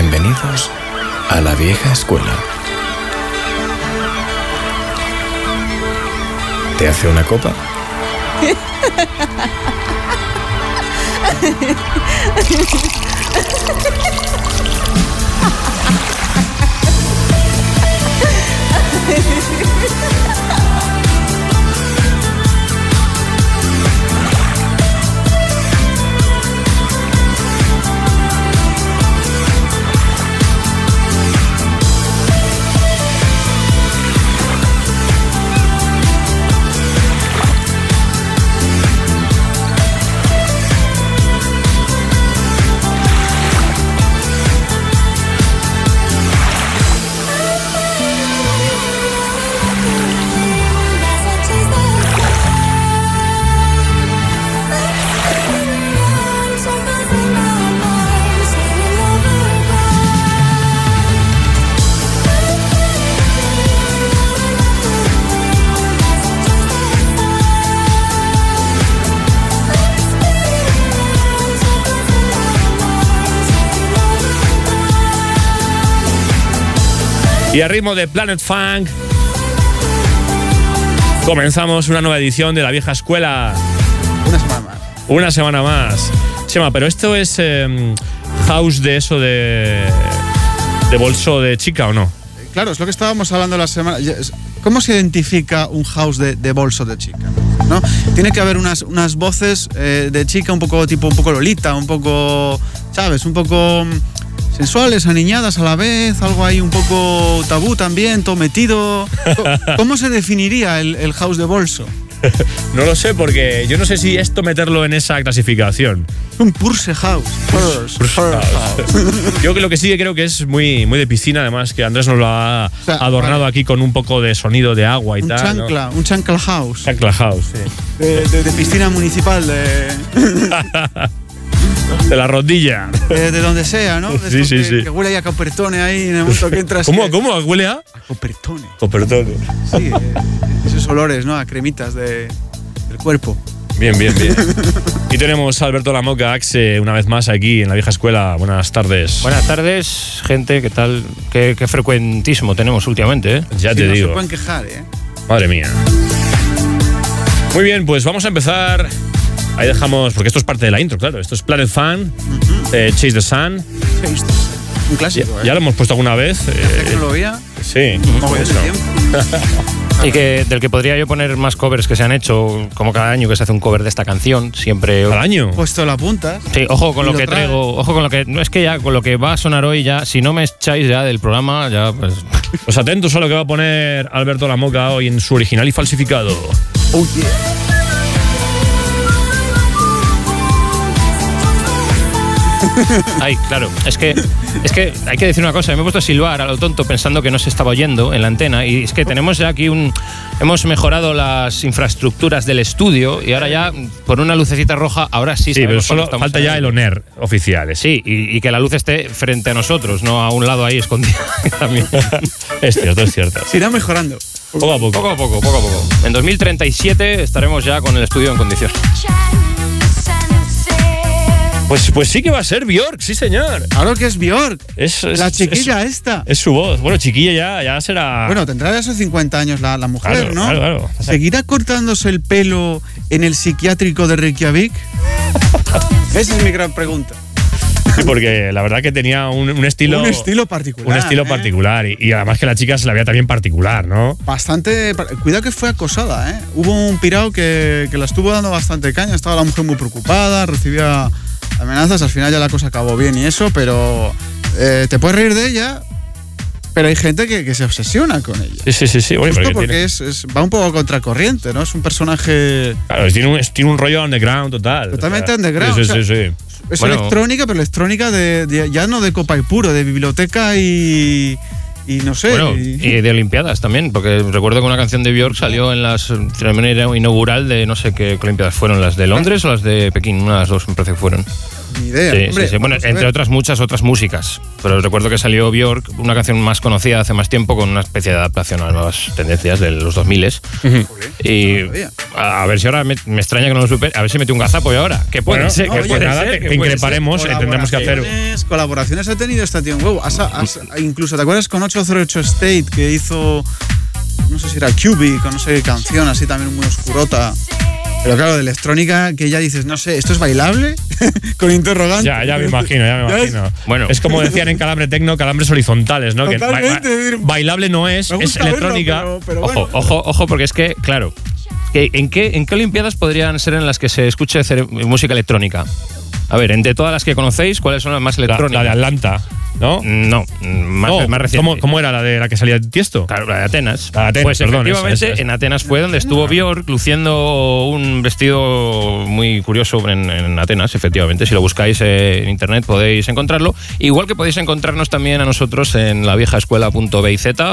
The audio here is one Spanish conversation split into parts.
Bienvenidos a la vieja escuela. ¿Te hace una copa? Y a ritmo de Planet Funk, comenzamos una nueva edición de La Vieja Escuela. Una semana más. Una semana más. Chema, pero esto es em, house de eso de. de bolso de chica o no? Claro, es lo que estábamos hablando la semana. ¿Cómo se identifica un house de, bolso de chica? ¿no? Tiene que haber unas, unas voces eh, de chica un poco tipo un poco lolita, un poco, ¿sabes? Un poco sensuales, aniñadas a la vez, algo ahí un poco tabú también, todo metido. ¿Cómo se definiría el, house de bolso? no lo sé, porque yo no sé si esto meterlo en esa clasificación. Un Purse House. yo lo que sí que creo que es muy, muy de piscina, además, que Andrés nos lo ha adornado aquí con un poco de sonido de agua y un tal. Chancla, Un chancla house. Chancla house, sí. De, piscina municipal. De... De la rodilla. De, donde sea, ¿no? sí, sí, sí. Que huele a copertone ahí en el momento que entras. ¿Cómo, cómo? ¿Huele a? A copertone. Copertone. Sí, eh, esos olores, ¿no? A cremitas de, del cuerpo. Bien, bien, bien. y tenemos a Alberto Lamoca, Axe, una vez más aquí en la vieja escuela. Buenas tardes. Buenas tardes, gente. ¿Qué tal? Qué, frecuentísimo tenemos últimamente, ¿eh? Ya te digo. No se pueden quejar, ¿eh? Madre mía. Muy bien, pues vamos a empezar Ahí dejamos, porque esto es parte de la intro, claro. Esto es Planet Fan, eh, Chase the Sun. Un clásico, ya, ¿eh? lo hemos puesto alguna vez. Eh, ¿Tecnología? Sí, y que del que podría yo poner más covers que se han hecho, como cada año que se hace un cover de esta canción, siempre. ¿Cada año? Puesto la punta. Sí, ojo con lo, que traigo, ojo con lo que. No es que ya con lo que va a sonar hoy, ya, si no me echáis ya del programa, ya pues. Pues atentos a lo que va a poner Alberto Lamoca hoy en su original y falsificado. Oh yeah. Ay, claro. Es que, es que hay que decir una cosa. Me he puesto a silbar a lo tonto pensando que no se estaba oyendo en la antena. Y es que tenemos ya aquí un. Hemos mejorado las infraestructuras del estudio y ahora ya, por una lucecita roja, ahora sí Sí, pero solo falta ya el ONER oficial. Sí, y, que la luz esté frente a nosotros, no a un lado ahí escondido también. es cierto, es cierto. Se irá mejorando. Poco a poco. Poco a poco, poco a poco. En 2037 estaremos ya con el estudio en condiciones. Pues, pues sí que va a ser Bjork, sí señor. Claro que es Bjork. Es, la chiquilla esta. Es su voz. Bueno, chiquilla ya, ya será. Bueno, tendrá esos 50 años la, mujer, ¿no? Claro, claro. ¿Seguirá cortándose el pelo en el psiquiátrico de Reykjavik? Esa es mi gran pregunta. Sí, porque la verdad que tenía un, estilo. Un estilo particular. Un estilo ¿eh? particular. Y, además que la chica se la veía también particular, ¿no? Bastante. Cuidado que fue acosada, ¿eh? Hubo un pirao que, que la estuvo dando bastante caña. Estaba la mujer muy preocupada, recibía amenazas, al final ya la cosa acabó bien y eso, pero eh, te puedes reír de ella, pero hay gente que, se obsesiona con ella. Sí, sí, sí. sí. porque, es, va un poco contracorriente, ¿no? Es un personaje. Claro, tiene un, tiene un rollo underground total. Totalmente underground. Sí, sí, sí. Es electrónica, pero electrónica de, ya no de copa y puro, de biblioteca y y no sé. y, de Olimpiadas también, porque recuerdo que una canción de Björk salió en la ceremonia inaugural de no sé qué Olimpiadas fueron, las de Londres o las de Pekín, unas dos me parece que fueron. Ni idea. Sí, Hombre, sí, sí. Bueno, entre otras muchas otras músicas. Pero recuerdo que salió Björk, una canción más conocida hace más tiempo, con una especie de adaptación a las nuevas tendencias de los 2000 Y sabía. a, a ver si ahora me, me extraña que no lo supe. A ver si mete un gazapo yo ahora. Que puede Bueno, ser, no, que oye, puede nada, ser, te- que increparemos, eh, tendremos que hacer. Colaboraciones- Colaboraciones ha tenido este tío en huevo. Has- has- incluso, ¿te acuerdas con 808 State que hizo, no sé si era Cubic o no sé qué canción, así también muy oscurota? Pero claro, de electrónica que ya dices, no sé, ¿esto es bailable? con interrogante. Ya, ya me imagino, ya me Ya imagino. Bueno. es como decían en Calambre Tecno, calambres horizontales, ¿no? Que ba- Totalmente, ba- decir, bailable no es, es verlo, electrónica. pero- pero Ojo, bueno. ojo, ojo, porque es que, claro, que- ¿en qué, ¿en qué Olimpiadas podrían ser en las que se escuche música electrónica? A ver, entre todas las que conocéis, ¿cuáles son las más La, electrónicas? la de Atlanta, ¿no? No, más, No, más reciente. ¿cómo, cómo era la de la que salía de Tiesto? Claro, la de Atenas. La de Atenas, pues perdón, efectivamente, esa, esa, esa. en Atenas fue donde estuvo Björk luciendo un vestido muy curioso en, en Atenas, efectivamente. Si lo buscáis eh, en internet podéis encontrarlo. Igual que podéis encontrarnos también a nosotros en la vieja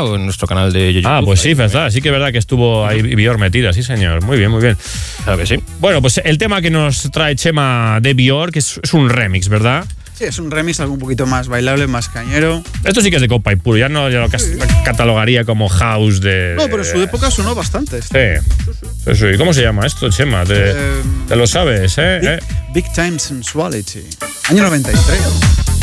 o en nuestro canal de YouTube. Ah, pues sí, verdad. Sí que es verdad que estuvo ahí Bior metida, sí, señor. Muy bien, muy bien. Claro que sí. Bueno, pues el tema que nos trae Chema de Bior, que es, es un remix, ¿verdad? Sí, es un remix algo un poquito más bailable, más cañero. Esto sí que es de copa y puro, ya no ya lo catalogaría como house de. No, pero en su época sonó bastante. esto. Sí. Sí, sí. ¿Cómo se llama esto, Chema? ¿Te, Eh, te lo sabes, eh? Big, ¿Eh? Big Time Sensuality. Año 93.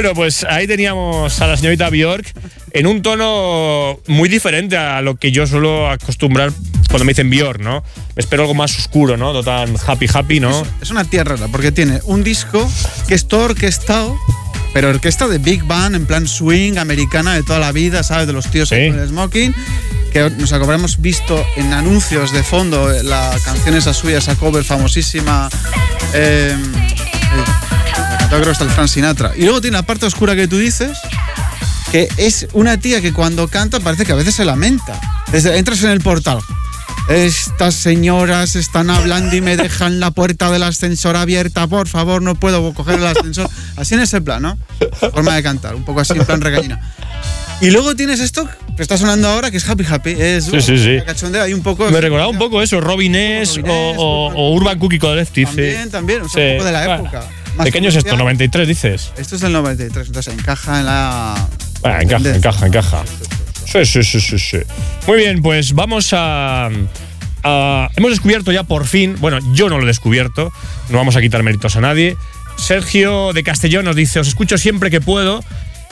Bueno, pues ahí teníamos a la señorita Bjork en un tono muy diferente a lo que yo suelo acostumbrar cuando me dicen Björk, ¿no? Me espero algo más oscuro, ¿no? No tan happy happy, ¿no? Es una tía rara, porque tiene un disco que es todo orquestado, pero orquesta de Big Band, en plan swing, americana de toda la vida, ¿sabes? De los tíos Sí. con el smoking. Que nos habremos visto en anuncios de fondo la canción esa suya, esa cover famosísima. eh, eh, yo creo que está el Frank Sinatra. Y luego tiene la parte oscura que tú dices, que es una tía que cuando canta parece que a veces se lamenta. Desde, entras en el portal. Estas señoras están hablando y me dejan la puerta del ascensor abierta, por favor, no puedo coger el ascensor. Así en ese plan, ¿no? Forma de cantar, un poco así en plan regañina. Y luego tienes esto que está sonando ahora, que es Happy Happy. Es, Sí, sí, sí. Cachondeo, hay un poco. Me recordaba un poco eso, Robin S. O, o- o Urban Cookie Collective. También, también, o sea, un poco de la Bueno, época. Más ¿De qué año es esto? comercial. ¿93 dices? Esto es del 93, entonces encaja en la. Bueno, encaja, encaja, encaja. Sí, sí, sí, sí, sí. Muy bien, pues vamos a, a- Hemos descubierto ya por fin, bueno, yo no lo he descubierto, no vamos a quitar méritos a nadie. Sergio de Castellón nos dice, os escucho siempre que puedo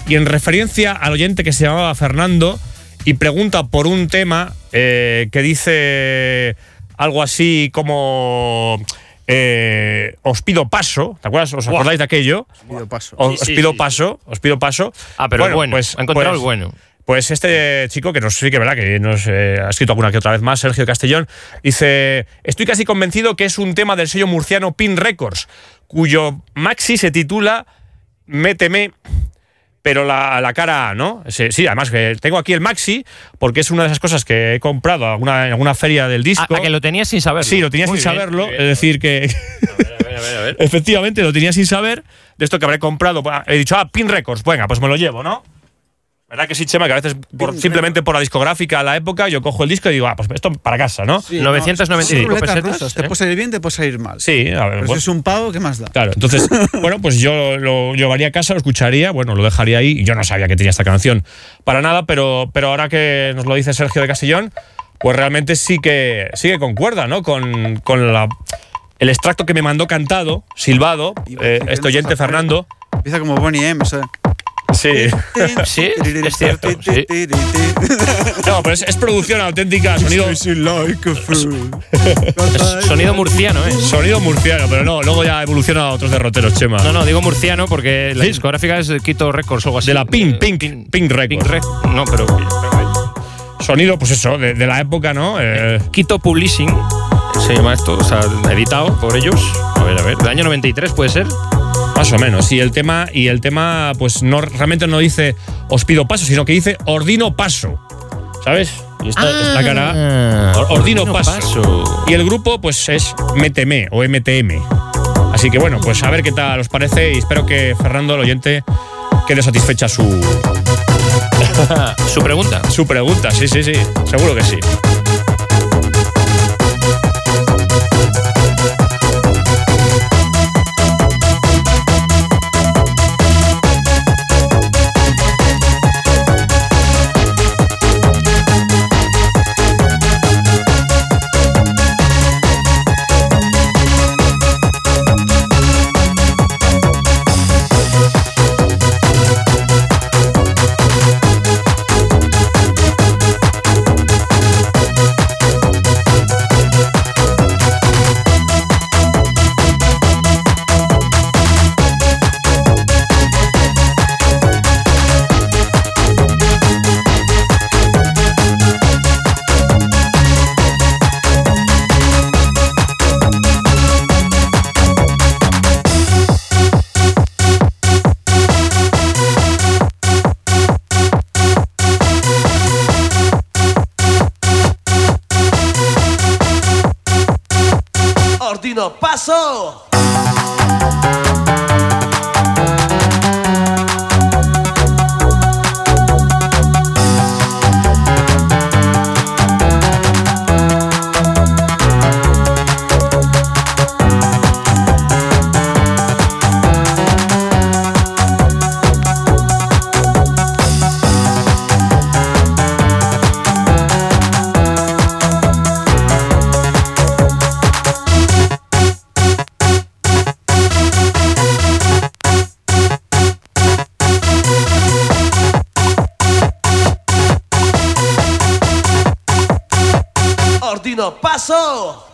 y en referencia al oyente que se llamaba Fernando y pregunta por un tema eh, que dice algo así como... eh, os pido paso, ¿te acuerdas? ¿Os acordáis de aquello? Pido paso. Os, Sí, os pido sí. paso, os pido paso. Ah, pero el bueno. pues- ha encontrado pues- el bueno. Pues este chico, que nos sí que verdad que nos eh, ha escrito alguna que otra vez más, Sergio Castellón, dice: Estoy casi convencido que es un tema del sello murciano Pin Records, cuyo maxi se titula Méteme. Pero la, la cara A, ¿no? Sí, sí, además que tengo aquí el maxi, porque es una de esas cosas que he comprado en alguna, en alguna feria del disco. Ah, a que lo tenías sin saberlo. Sí, lo tenía Muy sin bien, saberlo. bien. Es decir, que A ver, a ver, a ver. efectivamente lo tenía sin saber. De esto que habré comprado. pues, He dicho, ah, Pin Records. Venga, pues me lo llevo, ¿no? ¿Verdad que sí, Chema? Que a veces, por- simplemente por la discográfica a la época, yo cojo el disco y digo, ah, pues esto para casa, ¿no? Sí, 995 son ruletas pesetas, rusas, Te ¿eh? puede salir bien, te puede salir mal. Sí, a ver. Pero si es un pavo, ¿qué más da? Claro, entonces, bueno, pues yo lo llevaría a casa, lo escucharía, bueno, lo dejaría ahí. y Yo no sabía que tenía esta canción para nada, pero, pero ahora que nos lo dice Sergio de Castellón, pues realmente sí que, sí que concuerda, ¿no? Con, con la, el extracto que me mandó cantado, silbado, eh, este oyente Fernando. Empieza como Bonnie M. o sea. Sí. Sí, es cierto, sí. No, pero es, es producción auténtica, sonido, Es Sonido murciano, ¿eh? sonido murciano, pero no, luego ya evoluciona a otros derroteros, Chema. No, no, digo murciano porque la Sí. discográfica es de Quito Records o algo así. De la Pink, Eh, Pink, Pink- Pink Records. Pink Rec- No, pero. Sonido, pues eso, de, de la época, ¿no? Eh, Quito Publishing se llama esto, o sea, editado por ellos. A ver, a ver, del año 93 puede ser. Más o menos. Y el tema, y el tema, pues no realmente no dice os pido paso, sino que dice ordino paso. ¿Sabes? Y esta, esta cara. or- ordino paso. Y el grupo, pues es MTM o MTM. Así que bueno, pues a ver qué tal os parece y espero que Fernando, el oyente, quede satisfecha su, Su pregunta. su pregunta. Sí, sí, sí. Seguro que sí. Ordino,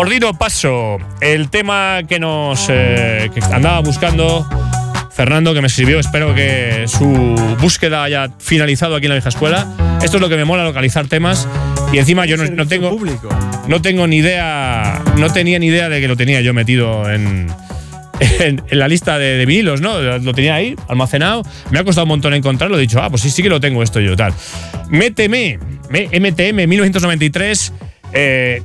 Ordino Paso, el tema que nos eh, que andaba buscando Fernando, que me escribió. Espero que su búsqueda haya finalizado aquí en la vieja escuela. Esto es lo que me mola, localizar temas. Y encima yo no, no tengo, público. no tengo ni idea, no tenía ni idea de que lo tenía yo metido en, en, en la lista de, de vinilos, ¿no? Lo tenía ahí, almacenado. Me ha costado un montón encontrarlo. He dicho, ah, pues sí, sí que lo tengo esto yo, tal. Méteme, me- MTM 1993. Eh,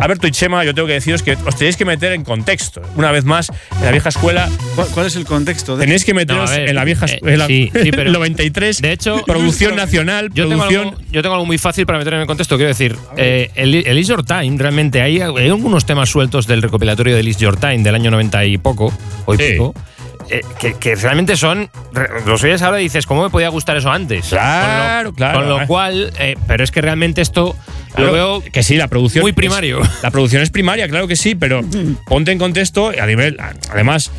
Alberto y Chema, yo tengo que deciros que os tenéis que meter en contexto. Una vez más, en la vieja escuela, ¿Cuál, cuál es el contexto? de- tenéis que meteros No, a ver, en la vieja eh, escuela. sí, sí, pero- 93. de hecho- producción nacional, Yo tengo, producción. algo, yo tengo algo muy fácil para meter en el contexto. Quiero decir, eh, el, el Is Your Time, realmente, hay, hay algunos temas sueltos del recopilatorio del Is Your Time del año 90 y poco, o y Sí. pico, eh, que, que realmente son. Los oyes ahora y dices, ¿cómo me podía gustar eso antes? Claro, con lo, claro, Con lo eh. cual, eh, pero es que realmente esto Claro, lo veo. que sí, la producción. muy es- primario. la producción es primaria, claro que sí, pero ponte en contexto a nivel. Además,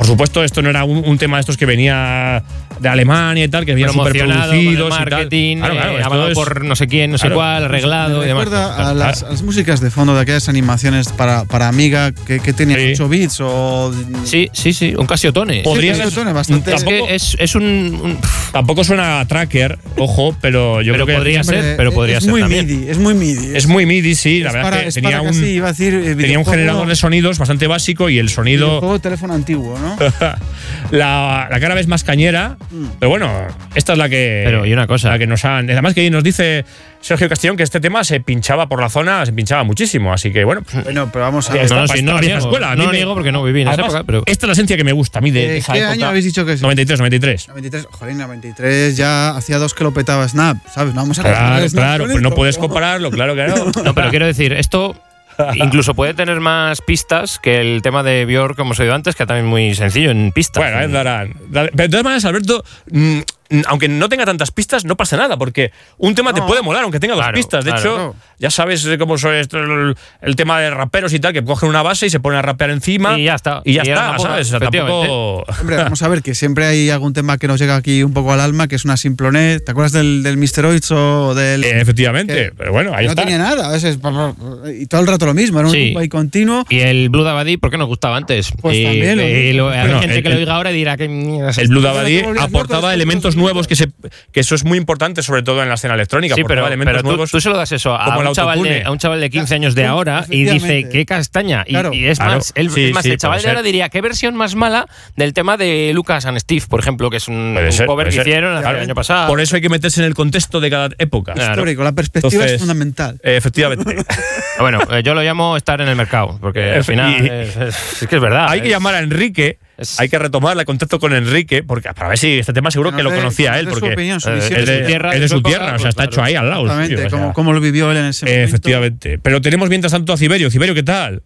por supuesto, esto no era un, un tema de estos que venía de Alemania y tal, que venían súper promocionado con el producidos y tal. marketing, Claro, claro, eh, avalado es- por no sé quién, no sé claro. cuál, arreglado Me y demás. recuerda a las, a las músicas de fondo de aquellas animaciones para, para Amiga que, que tenían Sí. 8 bits o. Sí, sí, sí, un Casiotone. Podría Sí, ser- Casiotone, bastante- Es que es, es un, un- Tampoco suena a tracker, ojo, pero yo Pero creo que podría ser. Hombre, pero podría es ser muy también. MIDI, es muy MIDI. es muy MIDI, sí. La es verdad para, que es tenía para un, casi, iba a decir, eh, tenía un generador de sonidos bastante básico y el sonido. videojuego de teléfono antiguo, ¿no? la, la cara vez más cañera. Pero bueno, esta es la que. Pero, y una cosa. La que nos han. Además, que nos dice Sergio Castellón que este tema se pinchaba por la zona, se pinchaba muchísimo. Así que bueno. pues, Bueno, pero vamos a ver. no, no lo vieja niego. escuela. No me- niego porque no viví en esa Además, época, pero- Esta es la esencia que me gusta a mí de Eh, esa ¿Qué época. año habéis dicho que es? 93, 93. 93, joder, 93 ya hacía dos que lo petaba Snap, ¿sabes? No vamos a Claro, claro, pero no esto, puedes compararlo, claro que no. No, pero quiero decir, esto incluso puede tener más pistas que el tema de Björk que hemos oído antes, que también muy sencillo en pistas. Bueno, ahí darán. Dale. Pero de todas maneras, Alberto, mm, aunque no tenga tantas pistas, no pasa nada, porque un tema te puede molar, aunque tenga Claro, dos pistas. De claro. hecho, ya sabes cómo son esto, el, el tema de raperos y tal, que cogen una base y se ponen a rapear encima. Y ya está. Y ya Y está, ¿sabes? O sea, tampoco. Hombre, vamos a ver que siempre hay algún tema que nos llega aquí un poco al alma, que es una simplonet. ¿Te acuerdas del, del Mr. Oitz o del. Eh, efectivamente, que pero bueno, ahí no está. tenía nada, a veces, y todo el rato lo mismo, era un Sí. continuo. Y el Blue Dabadi, ¿por qué nos gustaba antes? Pues y, también lo y lo- hay Bueno, gente el- que lo diga ahora y dirá que es El? Blue Dabadi aportaba elementos nuevos que se que eso es muy importante sobre todo en la escena electrónica Sí, pero, elementos pero tú, nuevos tú se lo das eso a un, chaval de, autotune. a un chaval de 15 Ya, años de ahora y dice, qué castaña. Y, Claro. y es Claro. más, el, Sí, es más, sí, el chaval de ahora diría, qué versión más mala del tema de Lucas and Steve, por ejemplo, que es un, un ser, cover que ser. hicieron Claro. el año pasado. por eso hay que meterse en el contexto de cada época Claro. Histórico, la perspectiva Entonces, es fundamental. eh, efectivamente Bueno, eh, yo lo llamo estar en el mercado, porque al final y- es, es- es que es verdad. hay que llamar a Enrique hay que retomarle contacto con Enrique porque para ver si este tema seguro Que lo conocía él porque eh, es de su tierra, es de de su su tierra época, o sea está hecho ahí al lado Exactamente, tío, o sea, cómo, cómo lo vivió él en ese momento. efectivamente pero tenemos mientras tanto a Ciberio Ciberio ¿qué tal?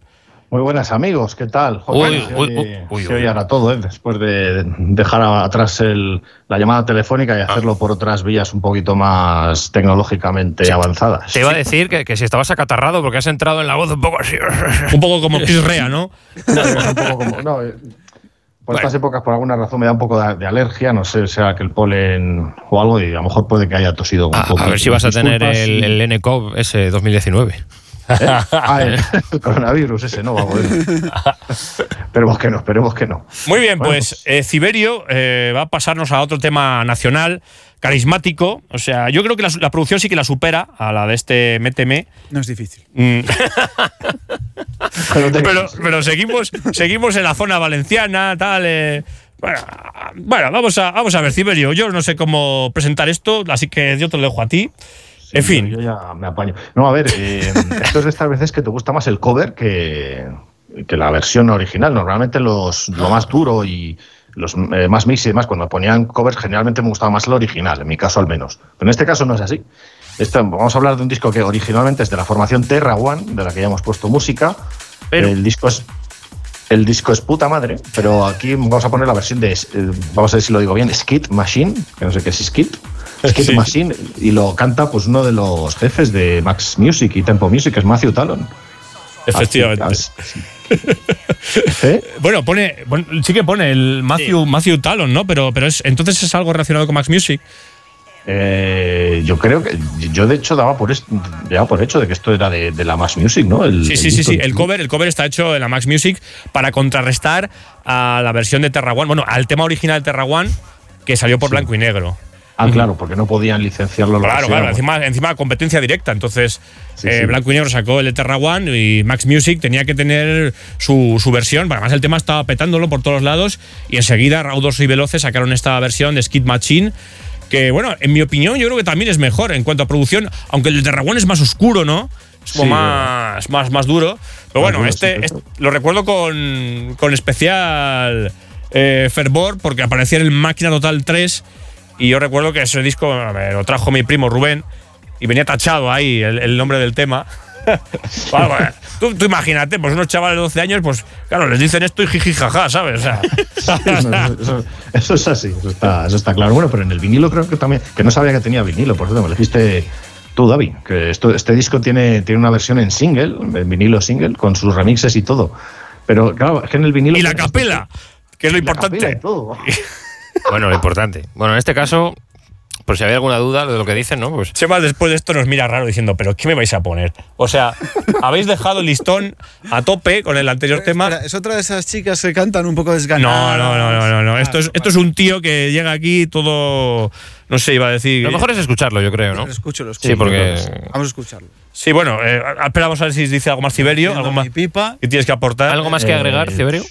Muy buenas amigos, ¿qué tal? Uy, se uy, oye- uy, uy, se oye ahora todo, ¿eh? después de dejar atrás el- la llamada telefónica y Ah. hacerlo por otras vías un poquito más tecnológicamente avanzadas. Te iba a decir que, que si estabas acatarrado porque has entrado en la voz un poco así. un poco como Chris Rea ¿no? No, un poco como- no, por estas épocas, por alguna razón, me da un poco de, de alergia, no sé, sea que el polen o algo, y a lo mejor puede que haya tosido un A, poco. a ver si vas a tener el, y- el NCOV ese 2019. ¿Eh? Ah, el, el coronavirus ese, no, vamos. esperemos que no, esperemos que no. Muy bien, Bueno, pues eh, Ciberio eh, va a pasarnos a otro tema nacional, carismático. O sea, yo creo que la, la producción sí que la supera a la de este Méteme. No es difícil. Mm, Pero te- pero, pero seguimos, seguimos en la zona valenciana, tal. eh, bueno, bueno, vamos a, vamos a ver, Ciberio. Yo no sé cómo presentar esto, así que yo te lo dejo a ti. en fin. Yo ya me apaño. No, a ver, eh, esto es de estas veces que te gusta más el cover que, que la versión original. Normalmente los, lo más duro y los eh, más mix y demás, cuando ponían covers, generalmente me gustaba más el original, en mi caso al menos. Pero en este caso no es así. Vamos a hablar de un disco que originalmente es de la formación Terra One, de la que ya hemos puesto música. Pero- el disco es. El disco es puta madre, pero aquí vamos a poner la versión de, eh, vamos a ver si lo digo bien, Skid Machine, que no sé qué es Skid, Skid Sí. Machine, y lo canta pues uno de los jefes de Max Music y Tempo Music, que es Matthew Talon. Efectivamente. Así- así- ¿Eh? Bueno, pone, bueno, sí que pone el Matthew, Matthew Talon, ¿no? Pero, pero es, entonces es algo relacionado con Max Music. Eh, yo creo que yo de hecho daba por, es- daba por hecho de que esto era de, de la Max Music, ¿no? El- Sí, el sí, sí, sí. El cover, el cover está hecho en la Max Music para contrarrestar a la versión de Terra One, bueno, al tema original de Terra One que salió por blanco y negro. Ah, claro, porque no podían licenciarlo. Claro, claro, encima, encima competencia directa. Entonces, Sí, eh, sí. Blanco y Negro sacó el de Terra One y Max Music tenía que tener su, su versión. Además, el tema estaba petándolo por todos lados y enseguida Raudos y Veloces sacaron esta versión de Skid Machine. Que bueno, en mi opinión, yo creo que también es mejor en cuanto a producción, aunque el de Terra One es más oscuro, ¿no? Es como Sí, más, más, más duro. Pero bueno, duro, este, sí, este- lo recuerdo con, con especial eh, fervor porque aparecía en el Máquina Total 3 y yo recuerdo que ese disco me lo trajo mi primo Rubén y venía tachado ahí el, el nombre del tema. Bueno, bueno, tú, tú imagínate, pues unos chavales de 12 años, pues claro, les dicen esto y jiji jaja, ¿sabes? O sea, No, eso, eso es así, eso está, eso está claro. Bueno, pero en el vinilo creo que también, que no sabía que tenía vinilo, por cierto, me lo dijiste tú, David, que esto, este disco tiene, tiene una versión en single, en vinilo single, con sus remixes y todo. Pero claro, es que en el vinilo. y la capela, que es lo Y la capela importante. y todo. Bueno, lo importante. Bueno, en este caso, por si había alguna duda de lo que dicen, ¿no? Pues Chema después de esto nos mira raro diciendo, pero ¿qué me vais a poner? O sea, habéis dejado el listón a tope con el anterior tema. Espera, es otra de esas chicas que cantan un poco No, desganadas. no, no, no, no, no. Esto es, esto es un tío que llega aquí todo, no sé, iba a decir. lo mejor es escucharlo, yo creo, ¿no? Lo escucho, lo escucho. Sí, porque Vamos a escucharlo. Sí, bueno, eh, esperamos a ver si dice algo más Siberio, Viendo algo más pipa. que tienes que aportar. algo más que Eh, agregar, Ciberio.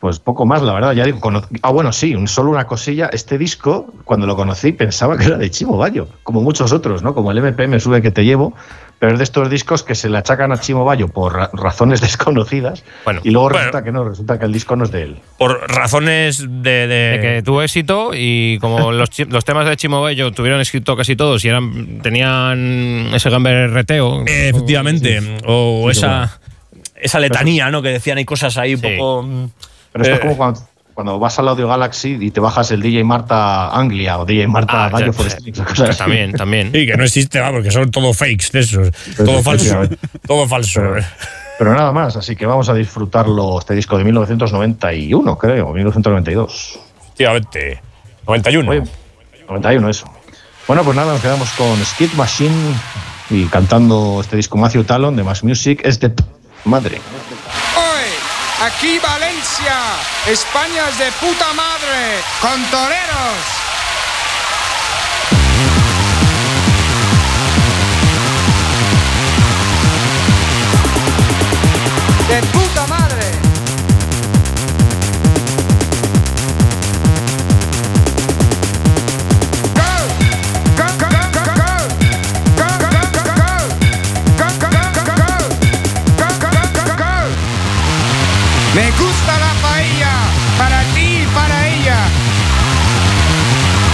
Pues poco más, la verdad. Ya digo, ah, bueno, sí, un, solo una cosilla. Este disco, cuando lo conocí, pensaba que era de Chimo Bayo, como muchos otros, ¿no? Como el MP me sube que te llevo, pero es de estos discos que se le achacan a Chimo Bayo por ra- razones desconocidas. Bueno, y luego bueno. resulta que no, resulta que el disco no es de él. Por razones de. de- De que tuvo éxito y como los, los temas de Chimo Bello tuvieron escrito casi todos y eran tenían ese gamberreteo. Eh, efectivamente. O Sí, esa, esa letanía, ¿no? Que decían hay cosas ahí un Sí. poco. mm, Pero esto Eh. es como cuando, cuando vas al Audio Galaxy y te bajas el DJ Marta Anglia o DJ Marta Ah, Gallo ya, for Strings o cosas así. También, también. Sí, que no existe, va, porque son todo fakes de esos. Todo falso. Todo falso. Pero, pero nada más, así que vamos a disfrutarlo, este disco de 1991, creo, 1992. Efectivamente. 91. Oye, 91 eso. Bueno, pues nada, nos quedamos con Skid Machine y cantando este disco Matthew Talon de Mass Music es de madre. Aquí Valencia, España es de puta madre, con toreros. De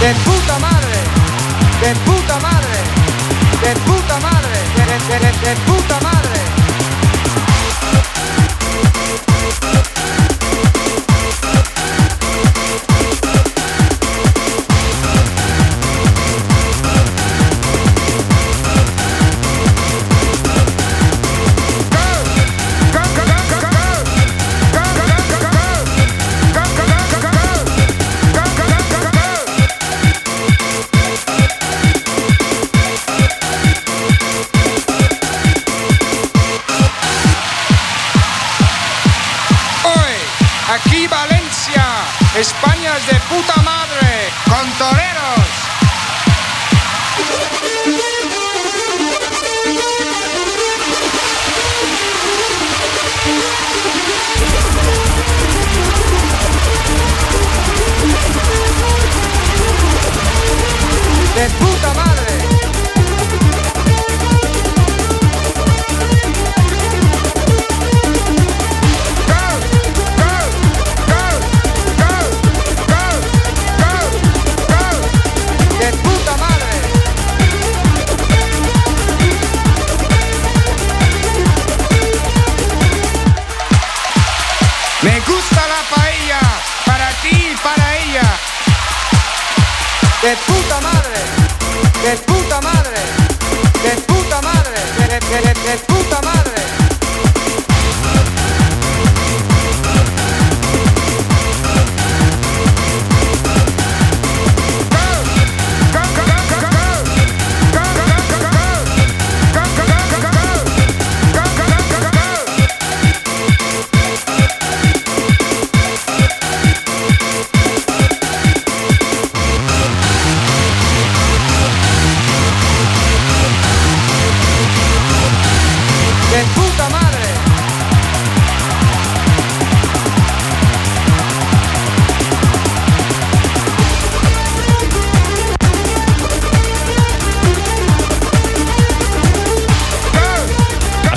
De puta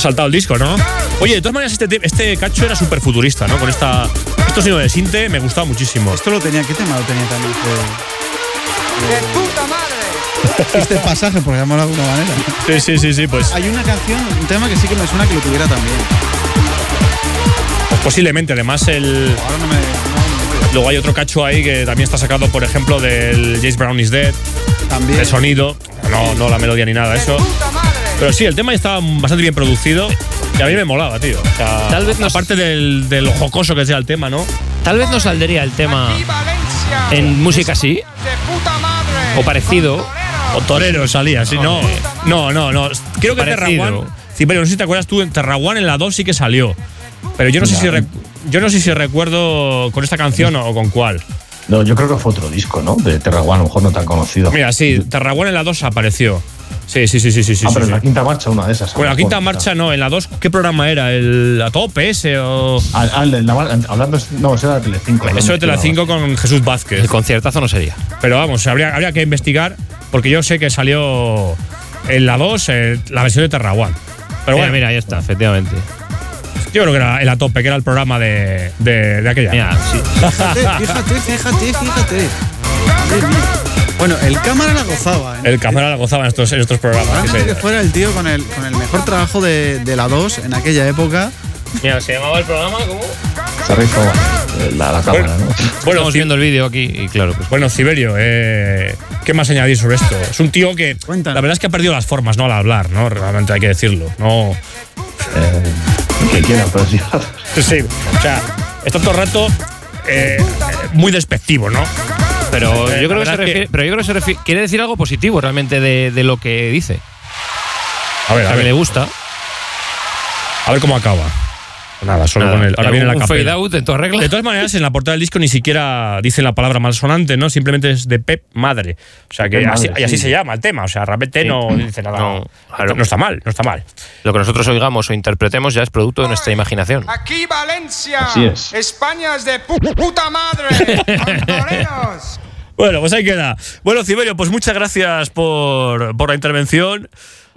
Ha saltado el disco, ¿no? Oye, de todas maneras, este, te- este cacho era súper futurista, ¿no? Con esta. Estos sonidos de Sinte me gustaba muchísimo. Esto lo tenía, ¿qué tema lo tenía también? De puta madre. Este pasaje, por llamarlo de alguna manera. Sí, sí, sí, sí, pues, Hay una canción, un tema que sí que me suena que lo tuviera también. pues posiblemente. Además, el. Ahora no me. no- no me- Luego hay otro cacho ahí que también está sacado, por ejemplo, del James Brown is Dead, también. el sonido, no, no la melodía ni nada, eso. Pero sí, el tema estaba bastante bien producido y a mí me molaba, tío. O sea, Tal vez nos- aparte del, de lo jocoso que sea el tema, ¿no? Tal vez no saldría el tema en música así, o parecido. O Torero salía, sí, no. No, no, no. Creo que Parecido. Terraguan. Sí, pero no sé si te acuerdas tú, en Terraguan en la 2 sí que salió. Pero yo no sé si rec- yo no sé si recuerdo con esta canción o con cuál. No, yo creo que fue otro disco, ¿no? De Terraguan, a lo mejor no tan conocido. Mira, sí, Terraguan en la 2 apareció. Sí, sí, sí, sí, sí. sí, ah, pero sí. en la quinta marcha, una de esas. Bueno, la quinta marcha no, en la 2, ¿qué programa era? ¿El A tope ese o.? Hablando, no, eso era de Telecinco. Eso de Telecinco con Jesús Vázquez. El conciertazo no sería. Pero vamos, habría, habría que investigar, porque yo sé que salió en la 2 eh, la versión de Terraguan. Pero Mira, bueno, mira, ahí está, efectivamente. yo creo que era el A tope, que era el programa de, de, de aquella. Mira, sí. Fíjate, fíjate, fíjate, fíjate. Bueno, el cámara la gozaba, ¿eh? El cámara la gozaba en estos, en estos programas. Que fuera el tío con el, con el mejor trabajo de, de la 2 en aquella época. Mira, ¿se llamaba el programa? ¿Cómo? Se rifó eh, la, la cámara, ¿no? Bueno, Estamos viendo el vídeo aquí y claro, pues bueno, Ciberio, eh, ¿qué más añadir sobre esto? Es un tío que. Cuéntanos. La verdad es que ha perdido las formas, ¿no? Al hablar, ¿no? Realmente hay que decirlo. No. Eh, que quiera, pero sí. Sí, o sea, está todo el rato eh, muy despectivo, ¿no? Pero yo creo que se refiere, pero yo creo que se refiere, quiere decir algo positivo realmente de, de lo que dice. A ver, A a mí le ver, gusta. a ver cómo acaba. Nada, solo Nada, con el. Ahora viene la un fade capela. out en toda regla. De todas maneras, en la portada del disco ni siquiera dicen la palabra malsonante, ¿no? Simplemente es de Pep Madre. O sea que Pep así, Madre, y así sí. se llama el tema. O sea, realmente Sí. no dice nada. No, claro. no está mal, no está mal. Lo que nosotros oigamos o interpretemos ya es producto de nuestra imaginación. Aquí Valencia. Así es. España es de pu- puta madre. Bueno, pues ahí queda. Bueno, Ciberio, pues muchas gracias por, por la intervención.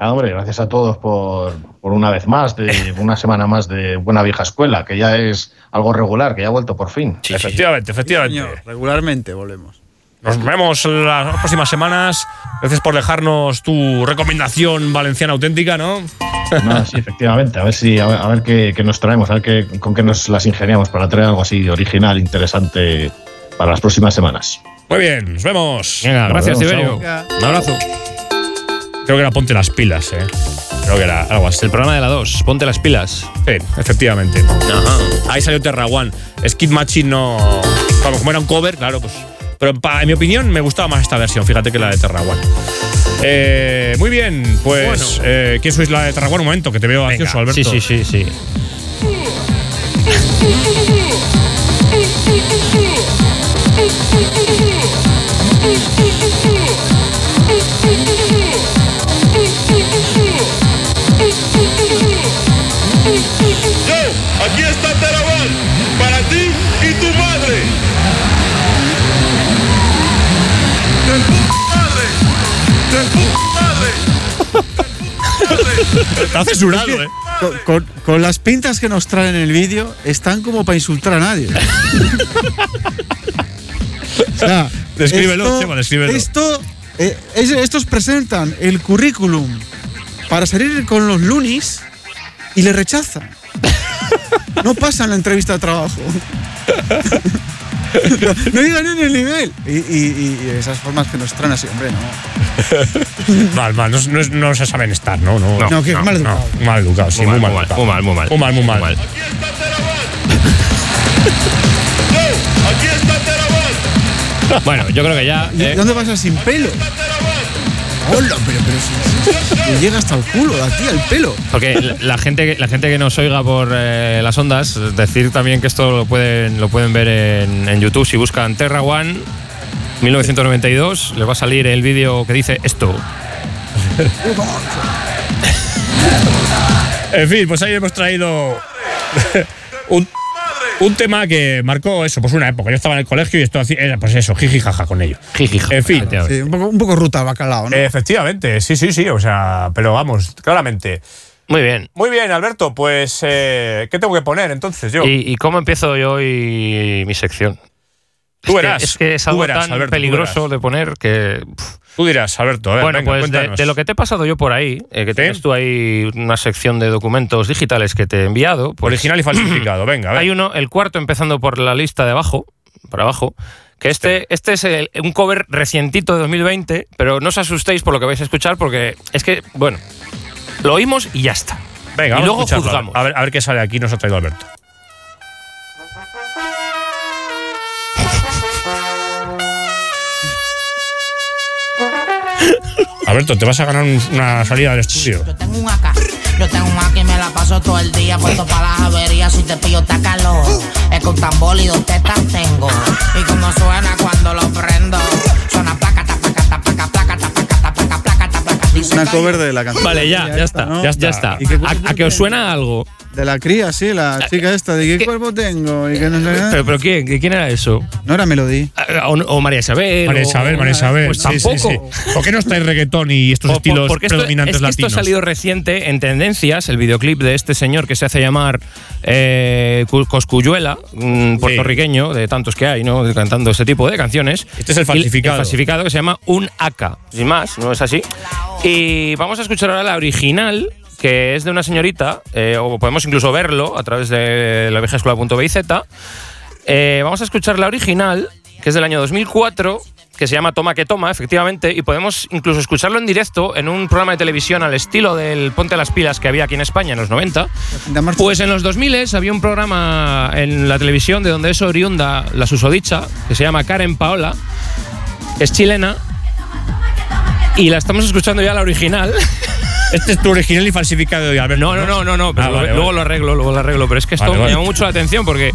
Ah, hombre, gracias a todos por, por una vez más, de una semana más de buena vieja escuela, que ya es algo regular, que ya ha vuelto por fin. efectivamente, efectivamente. Señor, regularmente volvemos. Nos vemos las próximas semanas. Gracias por dejarnos tu recomendación valenciana auténtica, ¿no? Sí, efectivamente. A ver si, a ver, a ver qué, qué nos traemos, a ver qué, con qué nos las ingeniamos para traer algo así original, interesante para las próximas semanas. Muy bien, nos vemos. Venga, Nos gracias, vemos, Tiberio. chao. Un abrazo. Creo que era Ponte las pilas, ¿eh? Creo que era algo así. El programa de la 2, ponte las pilas. Sí, efectivamente. Ajá. Ahí salió Terraguan. Skid Machine no. Como, como era un cover, claro, pues. Pero pa- en mi opinión me gustaba más esta versión, fíjate que la de Terraguan. Eh, muy bien, pues. Bueno. eh, ¿Quién sois la de Terraguan? Un momento, que te veo ansioso, Alberto. Sí, sí, sí, sí. aquí está Teraban, para ti y tu madre. ¡De madre! ¡De madre! Está censurado, Es que ¿eh? con, con- con las pintas que nos traen en el vídeo, están como para insultar a nadie. O sea, Descríbelo, Chema, descríbelo. Esto, eh, es- estos presentan el currículum para salir con los lunis y le rechazan. No pasan la entrevista de trabajo. No, no llegan en el nivel. Y, y- y esas formas que nos traen así, hombre, no. Mal, mal. No, no no se saben estar, ¿no? No, No, que mal educado. no, mal educado, sí, muy, mal, educado. muy mal, muy mal. Muy mal, muy mal. Aquí está Teraban. Yo, aquí está. Bueno, yo creo que ya. ¿Y eh, ¿Dónde vas a sin pelo? Hola, pero, pero si, si- si- le llega hasta el culo, a ti, al pelo. Porque la- la gente, que- la gente que nos oiga por eh, las ondas, decir también que esto lo pueden, lo pueden ver en, en YouTube. Si buscan Terra One 1992, les va a salir el vídeo que dice esto. En fin, pues ahí hemos traído un, un tema que marcó eso, pues una época. Yo estaba en el colegio y esto era pues eso, jiji jaja con ello. Jiji, jaja, En fin. Sí, un, poco, un poco ruta al bacalao, ¿no? Efectivamente, sí, sí, sí, o sea, pero vamos, claramente. Muy bien. Muy bien, Alberto, pues eh, ¿qué tengo que poner entonces yo? ¿Y, y cómo empiezo yo hoy mi sección? Tú verás, Es que es algo verás, tan Alberto, peligroso de poner que. Tú dirás, Alberto, a ver, bueno, venga, pues de, lo que te he pasado yo por ahí, eh, que tienes tú ahí una sección de documentos digitales que te he enviado. pues Original y falsificado, venga, a ver. Hay uno, el cuarto, empezando por la lista de abajo, por abajo, que este, este es el- un cover recientito de 2020, pero no os asustéis por lo que vais a escuchar, porque es que, bueno, lo oímos y ya está. Venga, y vamos luego a juzgamos. A ver, a ver qué sale aquí, nos ha traído Alberto. Alberto, te vas a ganar un- una salida del estudio. Yo tengo un AK, yo tengo un AK y me la paso todo el día puesto para las averías. Si te pillo, está calor. Es con tambor y dos tetas tengo. Y como suena cuando lo prendo, suena placa, ta, placa, ta, placa, placa, ta, placa, ta, placa, placa, ta, placa. Dice Una cover de la canción. Vale, ya, ya está, ¿no? ya está. ¿Y qué cuerpo ¿A, a que os suena algo? De la cría, sí, la chica esta. ¿De qué, ¿Qué? cuerpo tengo? ¿Y qué no, sé qué? ¿Pero, pero quién? ¿Quién era eso? no era Melody. ¿O, o María Isabel? María o- Isabel, María Isabel. Pues sí, sí, tampoco. sí. ¿Por qué no estáis reggaetón y estos estilos porque esto, predominantes es que latinos? Esto ha salido reciente en tendencias, el videoclip de este señor que se hace llamar eh, Cu- Coscuyuela, un puertorriqueño, de tantos que hay, ¿no? Cantando este tipo de canciones. Este es el Y falsificado. El falsificado que se llama Un AK, sin más, ¿no es así? Y vamos a escuchar ahora la original, que es de una señorita, eh, o podemos incluso verlo a través de la vieja. Eh, vamos a escuchar la original, que es del año 2004, que se llama Toma que Toma, efectivamente, y podemos incluso escucharlo en directo en un programa de televisión al estilo del Ponte las Pilas que había aquí en España en los 90. De marcha. Pues en los 2000 había un programa en la televisión de donde es oriunda la susodicha, que se llama Karen Paola, es chilena, y la estamos escuchando ya la original. Este es tu original y falsificado de. No, no, no, no, no, pero Ah, vale, luego vale. lo arreglo, luego lo arreglo. Pero es que esto Vale, me llamó mucho la atención porque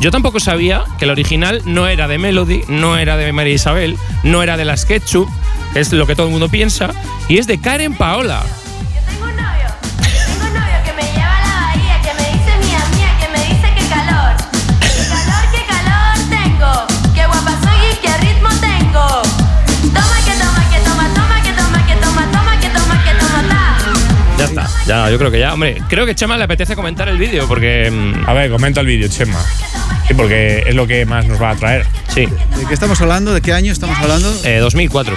yo tampoco sabía que el original no era de Melody, no era de María Isabel, no era de las Ketchup, es lo que todo el mundo piensa, y es de Karen Paola. Ya está, ya, yo creo que ya. Hombre, creo que Chema le apetece comentar el vídeo porque. mm, A ver, comenta el vídeo, Chema. Sí, porque es lo que más nos va a traer. Sí, ¿De qué estamos hablando? ¿De qué año estamos hablando? eh, 2004.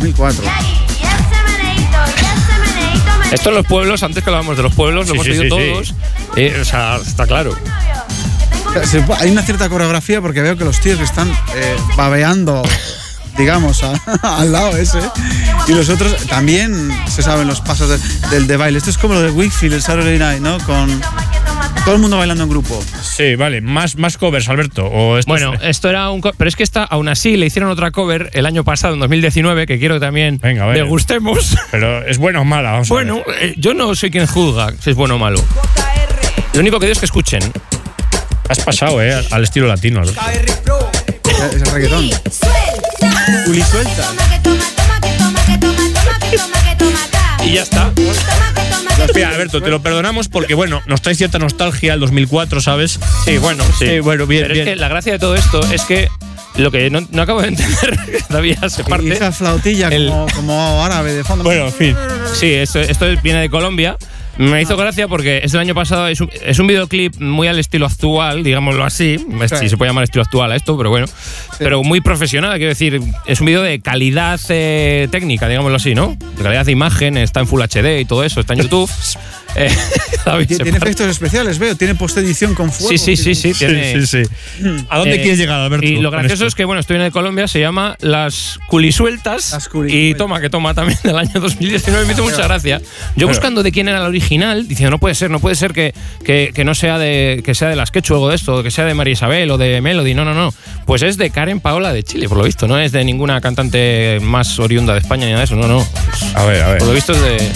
2004. Y ese meneíto, y ese meneíto, meneíto. Esto en los pueblos, antes que hablábamos de los pueblos, lo Sí, hemos sí, oído sí, todos. Eh, o sea, está claro. Se- Hay una cierta coreografía porque veo que los tíos que están eh, babeando, digamos, a- al lado ese. Y los otros también se saben los pasos de- del de baile. Esto es como lo de Wickfield, el Saturday Night, ¿no? Con todo el mundo bailando en grupo. Sí, vale. Más, más covers, Alberto. O esto Bueno, es- esto era un. Pero es que esta, aún así, le hicieron otra cover el año pasado, en 2019, que quiero que también Venga, degustemos. pero es buena o mala. Vamos a ver. Bueno, eh, yo no soy quien juzga si es bueno o malo. Lo único que digo es que escuchen. Has pasado, ¿eh? Al estilo latino. Alberto. Ese, ese reggaetón. Uli suelta. Y ya está. Mira, Alberto, te lo perdonamos porque, bueno, nos trae cierta nostalgia al 2004, ¿sabes? Sí, bueno, sí. Eh, bueno, bien, Pero bien. es que la gracia de todo esto es que lo que no, no acabo de entender todavía se Y parte. esa flautilla El- como, como árabe de fondo. Bueno, en fin. Sí, esto, esto viene de Colombia. Me hizo gracia porque es del año pasado, es un, es un videoclip muy al estilo actual, digámoslo así. Sí. Si se puede llamar estilo actual a esto, pero bueno. Pero muy profesional, quiero decir, es un vídeo de calidad eh, técnica, digámoslo así, ¿no? De calidad de imagen, está en Full HD y todo eso, está en YouTube. Eh, David, Tiene, efectos especiales, veo. Tiene postedición con fuego. Sí, sí, sí, sí. tiene- Sí, sí, sí. ¿A dónde Eh, quieres llegar, Alberto? Y lo gracioso esto? es que, bueno, estoy en Colombia, se llama Las Culisueltas. Las Culisueltas. Y toma, que toma también del año 2019. Me hizo mucha gracia. Yo buscando de quién era el original, diciendo, no puede ser, no puede ser que, que, que no sea de que sea de las Quechu o de esto, que sea de María Isabel o de Melody. No, no, no. Pues es de Karen Paola de Chile, por lo visto. No es de ninguna cantante más oriunda de España ni nada de eso. No, no. A ver, a ver. Por lo visto es de.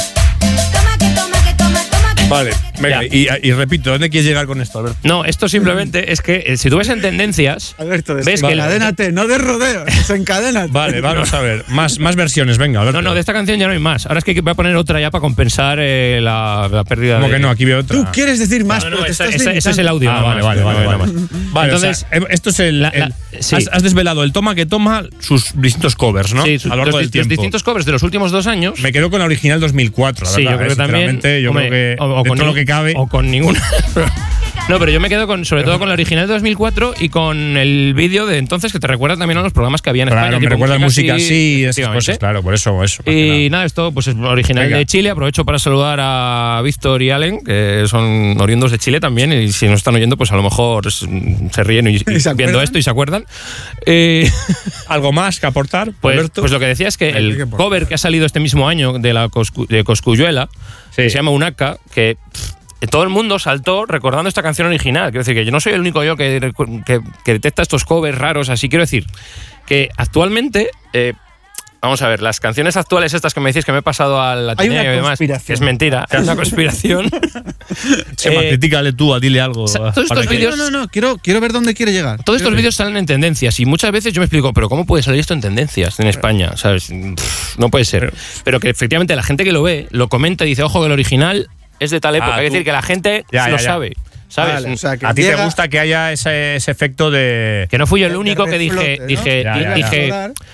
Vale, venga, y, y repito, ¿dónde quieres llegar con esto, Alberto? No, esto simplemente es que eh, si tú ves en tendencias. Alberto, ves que el- desencadénate, no de rodeo, desencadénate. Vale, vamos a ver. Más, más versiones, venga, Alberto. No, no, de esta canción ya no hay más. Ahora es que voy a poner otra ya para compensar eh, la, la pérdida ¿Cómo de. que no? Aquí veo otra. Tú quieres decir más, No, no, pero te esa- estás esa- ese es el audio. Ah, nada vale, más, vale, vale, vale. más. Vale, Entonces, o sea, eh, esto es el. la- la- el- sí. has, has desvelado el toma que toma sus distintos covers, ¿no? sí, a lo largo los, del los tiempo. distintos covers de los últimos dos años. Me quedo con la original 2004, la sí, verdad, yo creo eh, que también. sinceramente, Yo creo que. O- con todo lo que cabe. O con ninguna. No, pero yo me quedo con, sobre todo con la original de 2004 y con el vídeo de entonces que te recuerda también a los programas que había en Claro, España. me recuerda música así, esas cosas, claro, por eso, eso. Y nada. nada, esto pues es original Venga. de Chile. Aprovecho para saludar a Víctor y Allen, que son oriundos de Chile también. Y si nos están oyendo, pues a lo mejor es- se ríen y, y se viendo acuerdan? esto y se acuerdan. Eh, ¿Algo más que aportar, Pues, Alberto? pues lo que decía es que el cover que ha salido este mismo año de la Coscu- de Coscuyuela, Se llama Unaca, que todo el mundo saltó recordando esta canción original. Quiero decir que yo no soy el único yo que- que detecta estos covers raros así. Quiero decir que actualmente. eh, Vamos a ver, las canciones actuales estas que me decís que me he pasado al Hay una Ateneo y demás, que es mentira, es una conspiración. Chema, eh, critícale tú, a dile algo. todos estos que- No, no, no, quiero, quiero ver dónde quiere llegar. Todos estos vídeos salen en tendencias y muchas veces yo me explico, pero ¿cómo puede salir esto en tendencias en España? ¿Sabes? Pff, no puede ser. Pero que efectivamente la gente que lo ve, lo comenta y dice, ojo, que el original es de tal época. Ah, Hay que decir que la gente Ya, lo ya, ya. sabe. ¿Sabes? Vale, o sea, que A ti te gusta que haya ese, ese efecto de. que no fui yo el único que dije, dije, Ya, di- ya, ya. dije,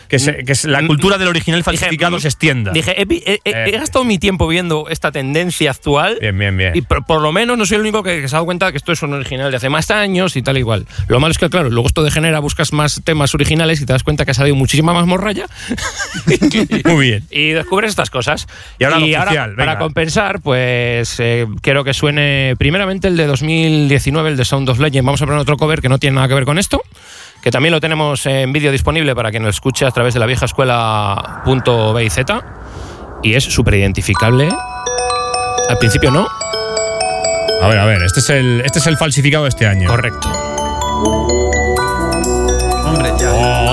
Que, se- que se- la cultura del original falsificado dije, se extienda. Dije, he, vi- he- he- he Eh. gastado mi tiempo viendo esta tendencia actual. Bien, bien, bien. Y por, por lo menos no soy el único que, que se ha dado cuenta de que esto es un original de hace más años y tal y igual. Lo malo es que, claro, luego esto degenera, buscas más temas originales y te das cuenta que ha salido muchísima más morralla. Muy bien. y descubres estas cosas. Y ahora lo oficial, para venga. compensar, pues eh, quiero que suene primeramente el de 2019, el de Sound of Legend. Vamos a poner otro cover que no tiene nada que ver con esto, que también lo tenemos en vídeo disponible para quien lo escuche a través de la vieja escuela.biz. Y es súper identificable. Al principio no. A ver, a ver, este es el, este es el falsificado de este año. Correcto. Hombre, ya. Oh.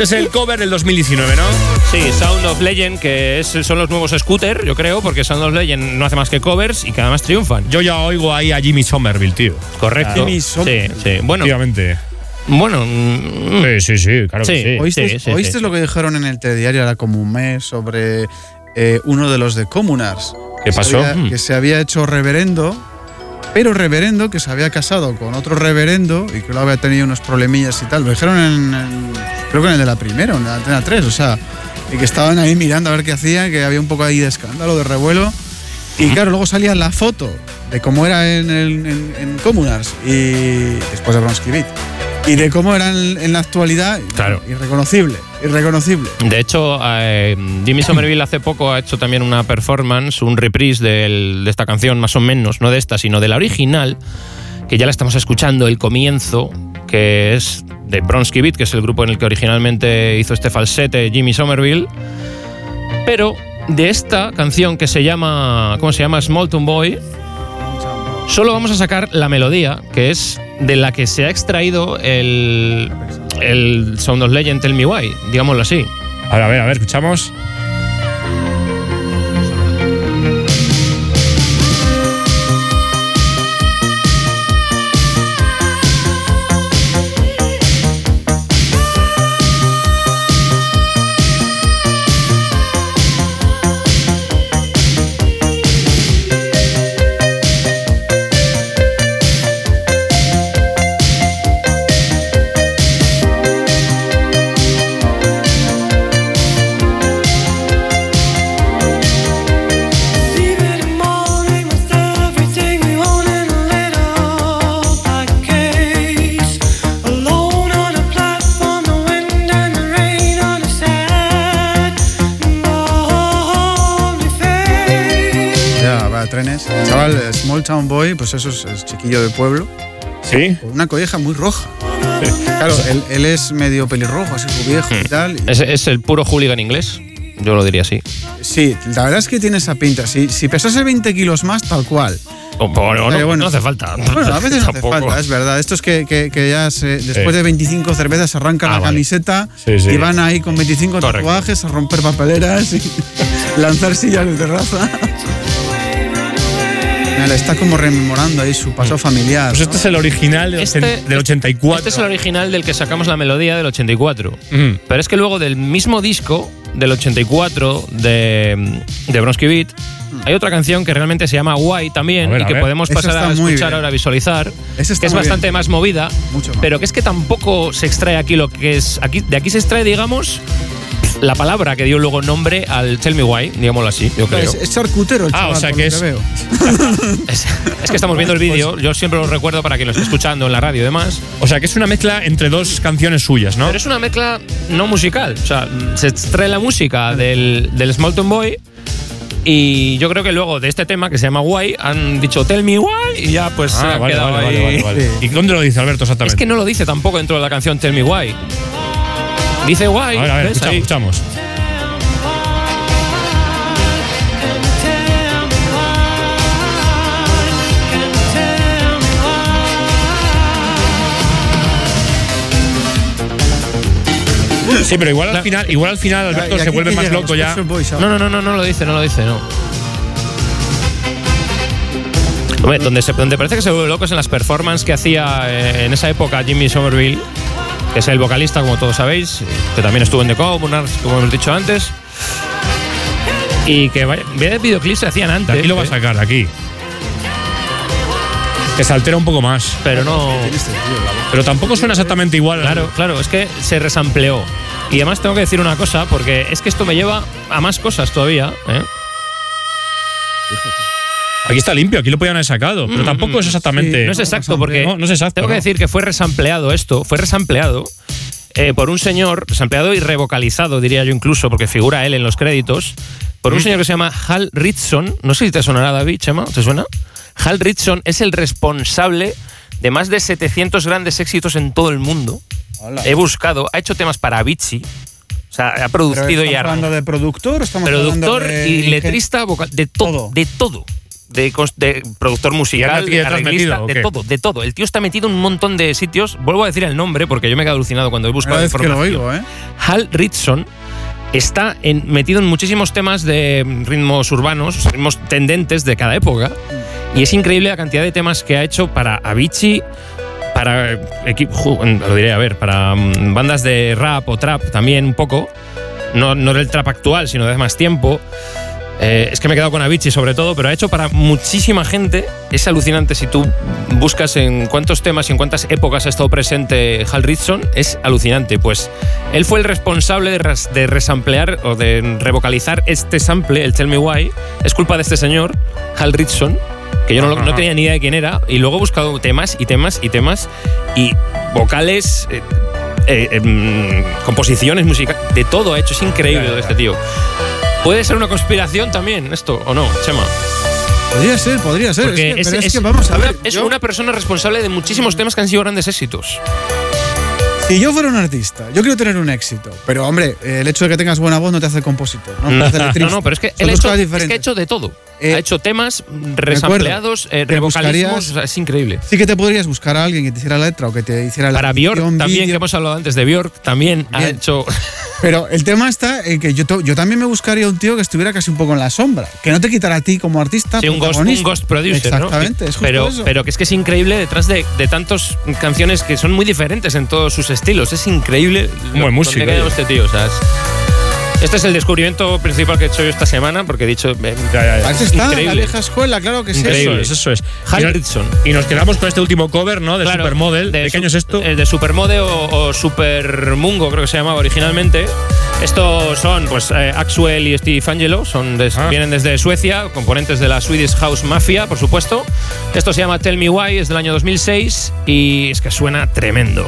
Este es el cover del 2019, ¿no? Sí, Sound of Legend, que es- son los nuevos scooter, yo creo, porque Sound of Legend no hace más que covers y que además triunfan. Yo ya oigo ahí a Jimmy Somerville, tío. Correcto. Jimmy Somerville. Sí, sí. Bueno, Efectivamente. bueno. mm, Sí, sí, sí, claro Sí. que sí. ¿Oíste, sí, sí, oíste sí. lo que dijeron en el telediario ahora como un mes sobre eh, uno de los de Comunars? ¿Qué pasó? había- Mm. que se había hecho reverendo pero reverendo que se había casado con otro reverendo y que luego había tenido unos problemillas y tal. Lo dijeron en, en- creo que en el de la primera, en la antena 3, o sea, y que estaban ahí mirando a ver qué hacía, que había un poco ahí de escándalo, de revuelo. Y claro, luego salía la foto de cómo era en, el, en, en Communards y después de Bronsky Beat. Y de cómo era en, en la actualidad, Claro. irreconocible, irreconocible. De hecho, eh, Jimmy Somerville hace poco ha hecho también una performance, un reprise de esta canción, más o menos, no de esta, sino de la original, que ya la estamos escuchando, el comienzo, que es de Bronsky Beat, que es el grupo en el que originalmente hizo este falsete Jimmy Somerville. Pero de esta canción que se llama, ¿cómo se llama? Small Town Boy, solo vamos a sacar la melodía, que es de la que se ha extraído el, el Sound of Legend Tell Me Why, digámoslo así. A ver, a ver, a ver, escuchamos. Boy, pues eso es, chiquillo de pueblo. Sí. Con una colleja muy roja. Claro, él, él es medio pelirrojo, así muy viejo y tal. y- Es, es el puro hooligan inglés, yo lo diría así. Sí, la verdad es que tiene esa pinta. Si, si pesase 20 kilos más, tal cual. O- o no, bueno. no hace falta. Bueno, a veces no hace falta, es verdad. Estos que, que, que ya se- después Sí. de 25 cervezas se arrancan Ah, la vale. camiseta Sí, sí. y van ahí con 25 Correcto. tatuajes a romper papeleras y lanzar sillas de terraza. Mira, está como rememorando ahí su pasado familiar. Pues ¿no? este es el original del, Este- del 84. Este es el original del que sacamos la melodía del 84. Ujú. Pero es que luego del mismo disco, del 84, de, de Bronsky Beat, hay otra canción que realmente se llama Why también ver, y que podemos pasar a escuchar ahora, a visualizar, que es bastante bien. más movida, Mucho más. pero que es que tampoco se extrae aquí lo que es... Aquí, de aquí se extrae, digamos, la palabra que dio luego nombre al Tell Me Why, digámoslo así, yo creo. es, es charcutero el Ah, o chaval, sea que es- veo. Es, es que estamos viendo el vídeo, yo siempre lo recuerdo para quien lo esté escuchando en la radio y demás. O sea, que es una mezcla entre dos canciones suyas, ¿no? Pero es una mezcla no musical. O sea, se extrae la música del, del Small Town Boy. Y yo creo que luego de este tema que se llama Why han dicho Tell me why y ya pues se Ah, ha vale, quedado vale, ahí. vale. ¿Y dónde lo dice Alberto exactamente? Es que no lo dice tampoco dentro de la canción Tell me why. Dice why. A ver, a ver, escuchamos. Sí, pero igual al final, igual al final Alberto se vuelve más loco ya. No, no, no, no, no lo dice, no lo dice, no. Hombre, donde, se, donde parece que se vuelve loco es en las performances que hacía eh, en esa época Jimmy Somerville, que es el vocalista, como todos sabéis, que también estuvo en The Communards, como hemos dicho antes. Y que vaya, videoclips se hacían antes. Aquí lo va a eh, sacar, aquí. Que se altera un poco más. Pero no. Pero tampoco suena exactamente igual. Claro, claro, es que se resampleó. Y además tengo que decir una cosa, porque es que esto me lleva a más cosas todavía. ¿eh? Aquí está limpio, aquí lo podían haber sacado. Pero tampoco es exactamente. Sí, No es exacto, porque No, no es exacto. tengo que decir que fue resampleado esto, fue resampleado eh, por un señor, resampleado y revocalizado, diría yo incluso, porque figura él en los créditos, por un señor que se llama Hal Ritson. No sé si te sonará, David, Chema, ¿te suena? Hal Ritson es el responsable de más de 700 grandes éxitos en todo el mundo. Hola. He buscado, ha hecho temas para Avicii, o sea, ha producido y ¿Estamos ha hablando de productor estamos productor hablando de y letrista vocal, de todo, Todo. de todo. De, de productor musical, detrás arreglista, metido, ¿o de todo, de todo. El tío está metido en un montón de sitios. Vuelvo a decir el nombre porque yo me he quedado alucinado cuando he buscado vez que lo información. oigo, ¿eh? Hal Ritson está en- metido en muchísimos temas de ritmos urbanos, ritmos tendentes de cada época. Y es increíble la cantidad de temas que ha hecho para Avicii, para lo diré, a ver, para mm, bandas de rap o trap también un poco. No, no del trap actual, sino de hace más tiempo. Eh, es que me he quedado con Avicii sobre todo, pero ha hecho para muchísima gente. Es alucinante si tú buscas en cuántos temas y en cuántas épocas ha estado presente Hal Ritson. Es alucinante. Pues él fue el responsable de, ras- de resamplear o de revocalizar este sample, el Tell Me Why. Es culpa de este señor, Hal Ritson, que yo no, no tenía ni idea de quién era. Y luego he buscado temas y temas y temas y vocales. eh, eh, em, composiciones musicales, de todo ha hecho, es increíble lo de este tío. ¿Puede ser una conspiración también esto o no, Chema? Podría ser, podría ser. Porque es que, es, pero es es que vamos a una, ver. es yo- una persona responsable de muchísimos temas que han sido grandes éxitos. Si yo fuera un artista, yo quiero tener un éxito. Pero, hombre, el hecho de que tengas buena voz no te hace compositor. No, te hace No, letrista. no, pero es que dos hecho, es que ha hecho de todo. Eh, ha hecho temas resampleados, eh, Te revocalismos, buscarías- o sea, es increíble. Sí que te podrías buscar a alguien que te hiciera la letra o que te hiciera la Para Björk edición, también, vídeo. que hemos hablado antes de Björk, también ha hecho. Pero el tema está en que yo, también me buscaría un tío que estuviera casi un poco en la sombra. Que no te quitara a ti como artista. Sí, un ghost, un protagonista. ghost producer, ¿no? Exactamente, es justo pero, eso. pero que es que es increíble detrás de, de tantas canciones que son muy diferentes en todos sus estilos. Es increíble buen músico, este tío. o sea, es- este es el descubrimiento principal que he hecho yo esta semana, porque he dicho. eh, es está, la increíble. vieja escuela, claro que sí. Increíble. Eso es, eso es. Hal Y no- Ritson. Y nos quedamos con este último cover, ¿no? De Claro, Supermodel. ¿De, qué su- año es esto? eh, De Supermode o, o Supermungo, creo que se llamaba originalmente. Estos son, pues, eh, Axwell y Steve Angelo, son des- Ah. vienen desde Suecia, componentes de la Swedish House Mafia, por supuesto. Esto se llama Tell Me Why, es del año 2006 y es que suena tremendo.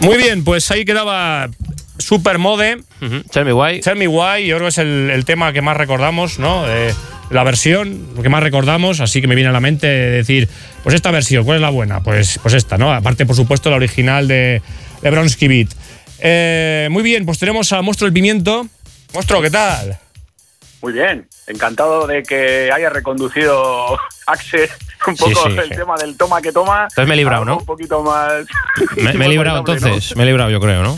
Muy bien, pues ahí quedaba Supermode. Ujú, Tell Me Why. Tell Me Why, yo creo que es el, el tema que más recordamos, ¿no? De la versión, lo que más recordamos, así que me viene a la mente decir, pues esta versión, ¿cuál es la buena? Pues, pues esta, ¿no? Aparte, por supuesto, la original de, de Bronsky Beat. Eh, muy bien, pues tenemos a Monstruo del Pimiento. Monstruo, ¿qué tal? Muy bien, encantado de que haya reconducido Axel un poco sí, el sí. tema del toma que toma. Entonces me he librado, ¿no? Un poquito más. Me, me he librado entonces, me he librado yo creo, ¿no?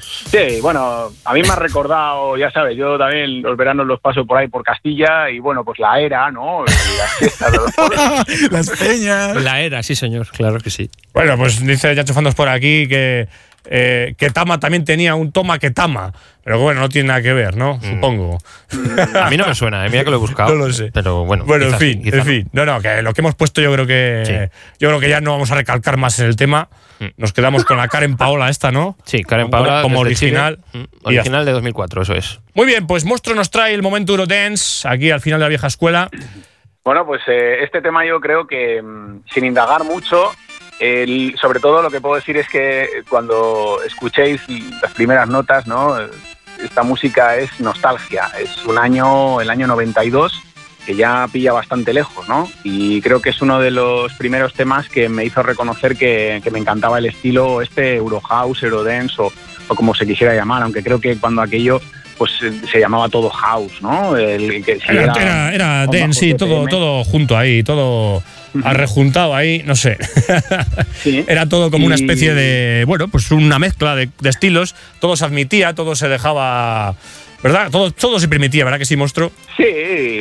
Sí, bueno, a mí me ha recordado, ya sabes, yo también los veranos los paso por ahí por Castilla y bueno, pues la era, ¿no? Las peñas. La era, sí señor, claro que sí. Bueno, pues dice Yacho Fandos por aquí que, eh, que Tama también tenía un toma que Tama. Pero bueno, no tiene nada que ver, ¿no? Supongo. A mí no me suena, eh, mira que lo he buscado. No lo sé. Pero bueno, Bueno, en quizás sí, fin, en no. fin. No, no, que lo que hemos puesto yo creo que yo creo que ya no vamos a recalcar más en el tema. Nos quedamos con la Karen Paola esta, ¿no? Mm. Sí, Karen Como- Paola. como desde Chile. original. Mm, Original de 2004, eso es. Muy bien, pues Monstruo nos trae el momento Eurodance aquí al final de la vieja escuela. Bueno, pues eh, este tema yo creo que mm, sin indagar mucho, el- sobre todo lo que puedo decir es que cuando escuchéis las primeras notas, ¿no? Esta música es nostalgia, es un año, el año 92, que ya pilla bastante lejos, ¿no? Y creo que es uno de los primeros temas que me hizo reconocer que, que me encantaba el estilo este Eurohouse, Eurodance o, o como se quisiera llamar, aunque creo que cuando aquello pues se llamaba todo house, ¿no? El, que Era, era- era, era con dance, sí, todo, todo junto ahí, todo arrejuntado ahí, no sé. Sí. Era todo como una especie de, bueno, pues una mezcla de, de estilos, todo se admitía, todo se dejaba, ¿verdad? Todo, todo se permitía, ¿verdad que sí, monstruo? Sí,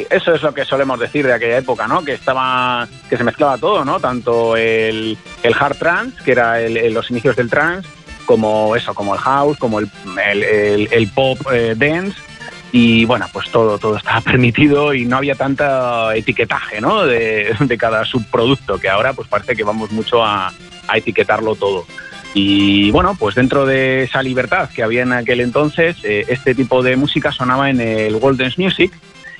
eso es lo que solemos decir de aquella época, ¿no? Que estaba, que se mezclaba todo, ¿no? Tanto el, el hard trance, que era el- los inicios del trance, como eso, como el house, como el, el- el- el pop eh, dance. Y bueno, pues todo, todo estaba permitido y no había tanta etiquetaje, ¿no? De, cada subproducto, que ahora pues parece que vamos mucho a, etiquetarlo todo. Y bueno, pues dentro de esa libertad que había en aquel entonces, eh, este tipo de música sonaba en el Dance Music.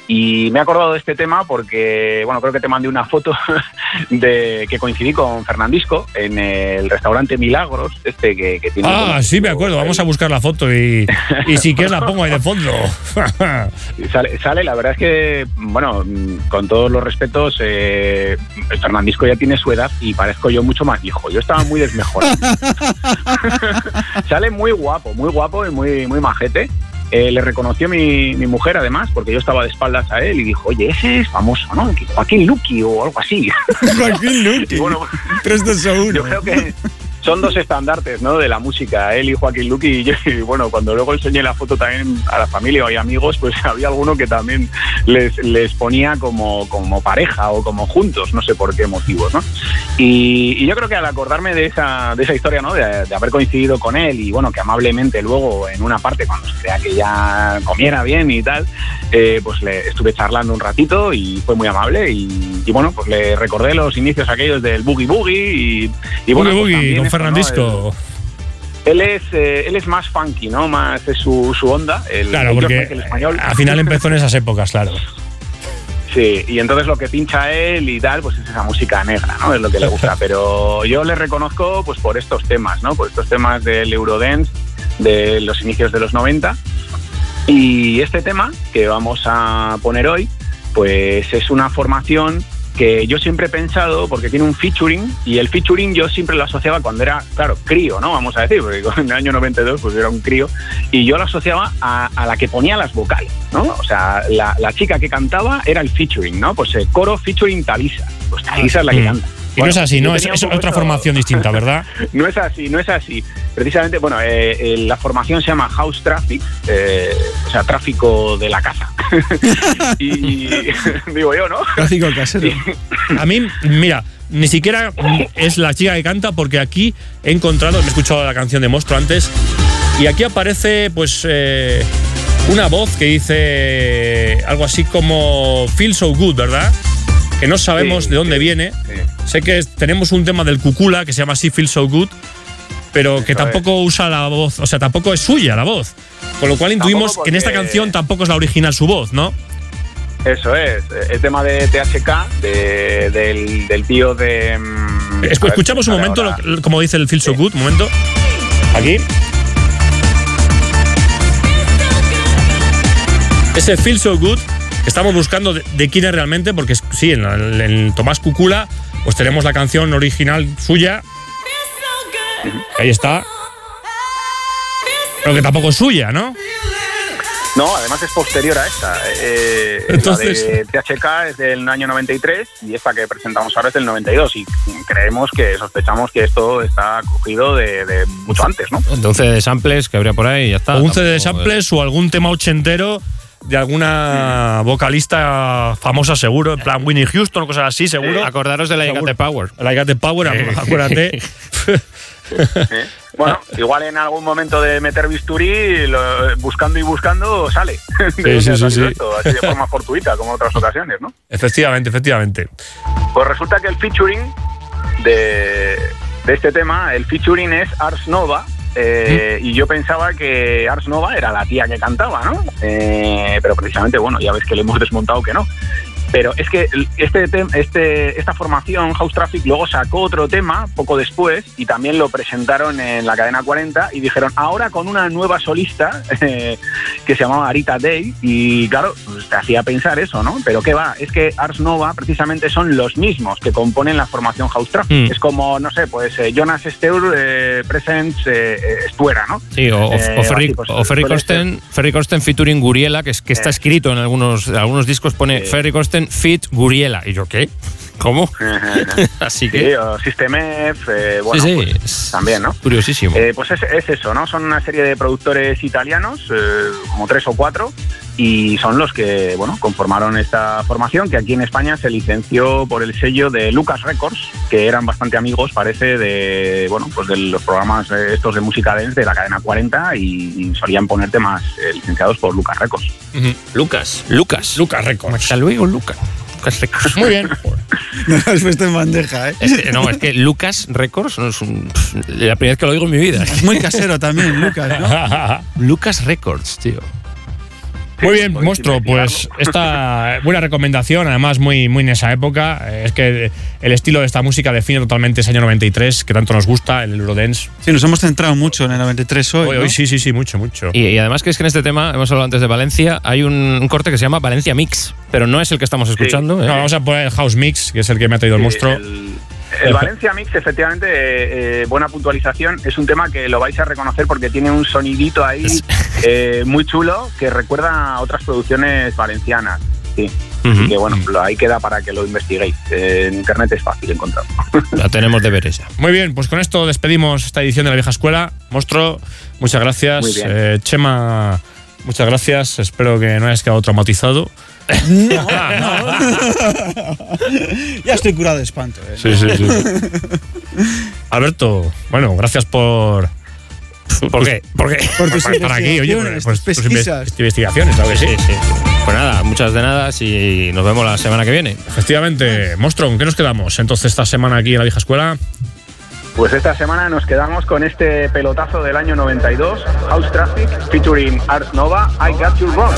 Y me he acordado de este tema porque, bueno, creo que te mandé una foto de que coincidí con Fernandisco en el restaurante Milagros, este que, que tiene. Ah, sí, me acuerdo, vamos a buscar la foto y, y si quieres la pongo ahí de fondo. Sale, sale, la verdad es que, bueno, con todos los respetos, eh, Fernandisco ya tiene su edad y parezco yo mucho más viejo. Yo estaba muy desmejorado. sale muy guapo, muy guapo y muy, muy majete. Eh, le reconoció mi, mi mujer, además, porque yo estaba de espaldas a él y dijo, oye, ese es famoso, ¿no? Joaquín Luqui o algo así. Joaquín Luqui. Bueno, 3, 2, 1. yo creo que son dos estandartes ¿no? de la música, él y Joaquín Luqui. Y, yo- y bueno, cuando luego enseñé la foto también a la familia o a amigos, pues había alguno que también les, les ponía como, como pareja o como juntos, no sé por qué motivos. ¿no? Y, y yo creo que al acordarme de esa, de esa historia, ¿no? de, de haber coincidido con él y bueno, que amablemente luego en una parte, cuando se crea que ya comiera bien y tal, eh, pues le estuve charlando un ratito y fue muy amable. Y, y bueno, pues le recordé los inicios aquellos del Boogie Boogie y, y bueno, Boogie pues Boogie Fernandisco. Él es, eh, él es más funky, ¿no? Más es su, su onda. El, Claro, el porque Michael español. al final empezó en esas épocas, claro. Sí, y entonces lo que pincha él y tal, pues es esa música negra, ¿no? Es lo que le gusta. Pero yo le reconozco, pues por estos temas, ¿no? Por estos temas del Eurodance de los inicios de los 90. Y este tema que vamos a poner hoy, pues es una formación que yo siempre he pensado, porque tiene un featuring, y el featuring yo siempre lo asociaba cuando era, claro, crío, ¿no? Vamos a decir, porque en el año 92 pues era un crío, y yo lo asociaba a, a la que ponía las vocales, ¿no? O sea, la, la chica que cantaba era el featuring, ¿no? Pues el coro featuring Talisa, pues Talisa es la que Mm. canta. Y no es así, ¿no? Es, otra esto- formación distinta, ¿verdad? no es así, no es así. Precisamente, bueno, eh, eh, la formación se llama House Traffic, eh, o sea, tráfico de la casa. y digo yo, ¿no? Tráfico casero. A mí, mira, ni siquiera es la chica que canta porque aquí he encontrado, me he escuchado la canción de Monstruo antes y aquí aparece pues eh, una voz que dice algo así como Feel So Good, ¿verdad? Que no sabemos Sí, de dónde sí, viene. sí. Sé que tenemos un tema del Cucula que se llama así Feel So Good, pero que Eso tampoco usa la voz, o sea, tampoco es suya la voz. Con lo cual intuimos que en esta canción tampoco es la original su voz, ¿no? Eso es, el tema de THK, de- del, del tío de... mm, Escu- escuchamos un momento, lo- como dice el Feel So Good, un momento. Aquí. Ese Feel So Good estamos buscando de, de quién es realmente, porque sí, en, el- en Tomás Cucula, pues tenemos la canción original suya. Ahí está. Pero que tampoco es suya, ¿no? No, además es posterior a esta. Eh, Entonces- La de THK es del año 93 y esta que presentamos ahora es del 92 y creemos que sospechamos que esto está cogido de, de mucho antes, ¿no? CD de samples que habría por ahí y ya está. O un CD de samples o algún tema ochentero de alguna vocalista famosa seguro, en plan Winnie Houston o cosas así, seguro. Acordaros de la I Got Power. La I Got the Power, Eh. acuérdate. ¿eh? Bueno, igual en algún momento de meter bisturí, lo- buscando y buscando, sale. ¿De Sí, sí, sí, salido sí. esto? Así de forma fortuita, como en otras ocasiones, ¿no? efectivamente, efectivamente. Pues resulta que el featuring de, de este tema, el featuring es Ars Nova. Eh, Y yo pensaba que Ars Nova era la tía que cantaba, ¿no? Eh, pero precisamente, bueno, ya ves que le hemos desmontado que no. Pero es que este, este, esta formación, House Traffic, luego sacó otro tema poco después y también lo presentaron en la cadena 40 y dijeron, ahora con una nueva solista eh, que se llamaba Arita Day y claro, pues, te hacía pensar eso, ¿no? Pero qué va, es que Ars Nova precisamente son los mismos que componen la formación House Traffic. Mm. Es como, no sé, pues eh, Jonas Steur eh, Presents eh, eh, Stuera, ¿no? Sí, o, Ferry, pues, Ferry Corsten, featuring Guriela, que, es, que está escrito en algunos, algunos discos, pone Ferry Corsten fit Guriela. Y yo, ¿qué? ¿Cómo? Así Sí, que. o System F, eh, bueno, sí, sí, pues, es también, ¿no? Curiosísimo. Eh, pues es, es eso, ¿no? Son una serie de productores italianos, eh, como tres o cuatro, y son los que, bueno, conformaron esta formación que aquí en España se licenció por el sello de Lucas Records, que eran bastante amigos, parece, de, bueno, pues de los programas eh, estos de música dance de la cadena 40 y, y solían poner temas eh, licenciados por Lucas Records. Lucas. Lucas. Lucas Records. Hasta luego, Lucas. Lucas Records. Muy bien. No lo has puesto en bandeja, ¿eh? Es que- no, es que Lucas Records no es un- pff, la primera vez que lo oigo en mi vida. Es muy casero también, Lucas, ¿no? Lucas Records, tío. Muy bien, monstruo. Pues esta buena recomendación, además muy, muy en esa época. Eh, Es que el estilo de esta música define totalmente ese año 93, que tanto nos gusta, el Eurodance. Sí, nos hemos centrado mucho en el 93 hoy. Hoy, ¿no? hoy sí, sí, sí, mucho, mucho. Y, y además que es que en este tema, hemos hablado antes de Valencia, hay un, un corte que se llama Valencia Mix, pero no es el que estamos escuchando. ¿eh? No, vamos a poner el House Mix, que es el que me ha traído el monstruo. El, el Valencia Mix, efectivamente, eh, eh, buena puntualización. Es un tema que lo vais a reconocer porque tiene un sonidito ahí eh, muy chulo que recuerda a otras producciones valencianas. Sí. Así que bueno, ahí queda para que lo investiguéis. En internet es fácil encontrarlo. La tenemos deberes ya. Muy bien, pues con esto despedimos esta edición de la vieja escuela. Monstruo, muchas gracias. Muy bien. Eh, Chema, muchas gracias. Espero que no hayas quedado traumatizado. No, no. ya estoy curado de espanto. ¿eh? Sí, sí, sí. Alberto, bueno, gracias por. ¿Por qué? ¿Por qué? Por tus para aquí, oye, pues, tus pesquisas. inves- investigaciones, claro que sí. Sí, sí. Pues nada, muchas de nada y nos vemos la semana que viene. Efectivamente, Monstruo, ¿en qué nos quedamos entonces esta semana aquí en la vieja escuela? Pues esta semana nos quedamos con este pelotazo del año 92, House Traffic, featuring Art Nova, I Got You Wrong.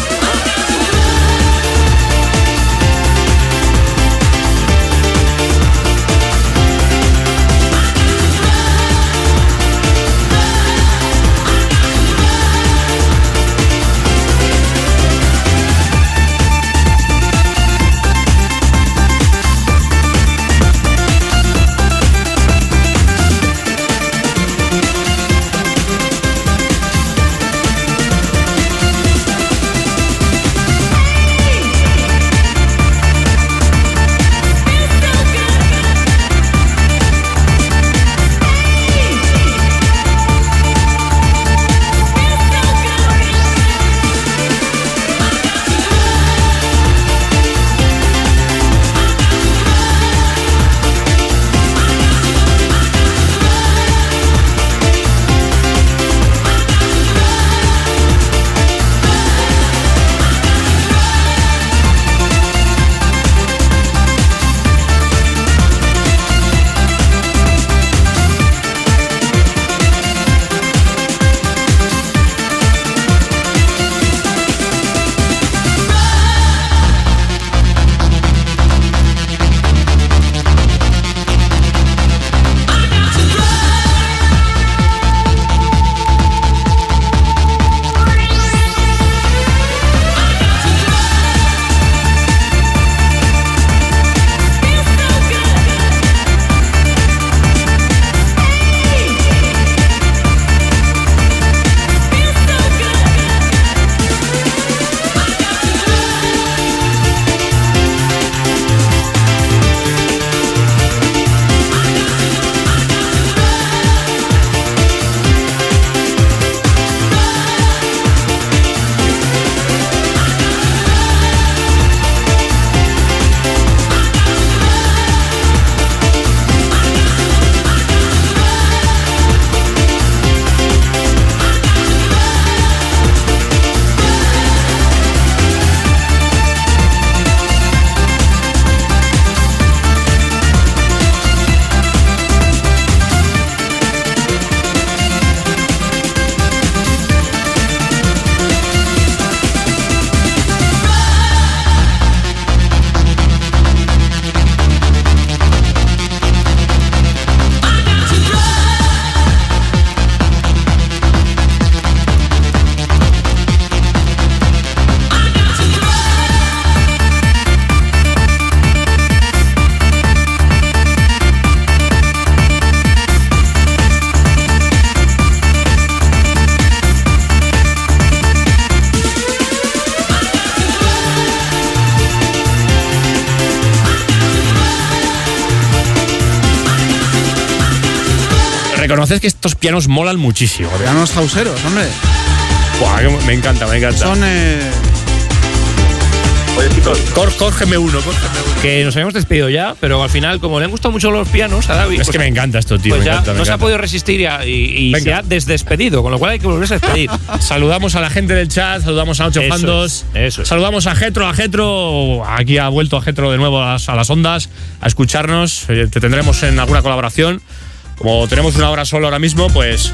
Reconoced que estos pianos molan muchísimo. Pianos hauseros, hombre. Buah, me encanta, me encanta. Son. Eh, Oye, chicos, Cor- córgeme uno, córgeme uno. Que nos habíamos despedido ya, pero al final, como le han gustado mucho los pianos a David, Es pues- que me encanta esto, tío. pues me ya encanta, me no se ha podido resistir y, a- y- se ha desdespedido, con lo cual hay que volverse a despedir. Saludamos a la gente del chat, saludamos a Ocho Eso Fandos, es, eso es. saludamos a Getro, a Getro, aquí ha vuelto a Getro de nuevo a las, a las ondas, a escucharnos, te tendremos en alguna colaboración. Como tenemos una hora solo ahora mismo, pues,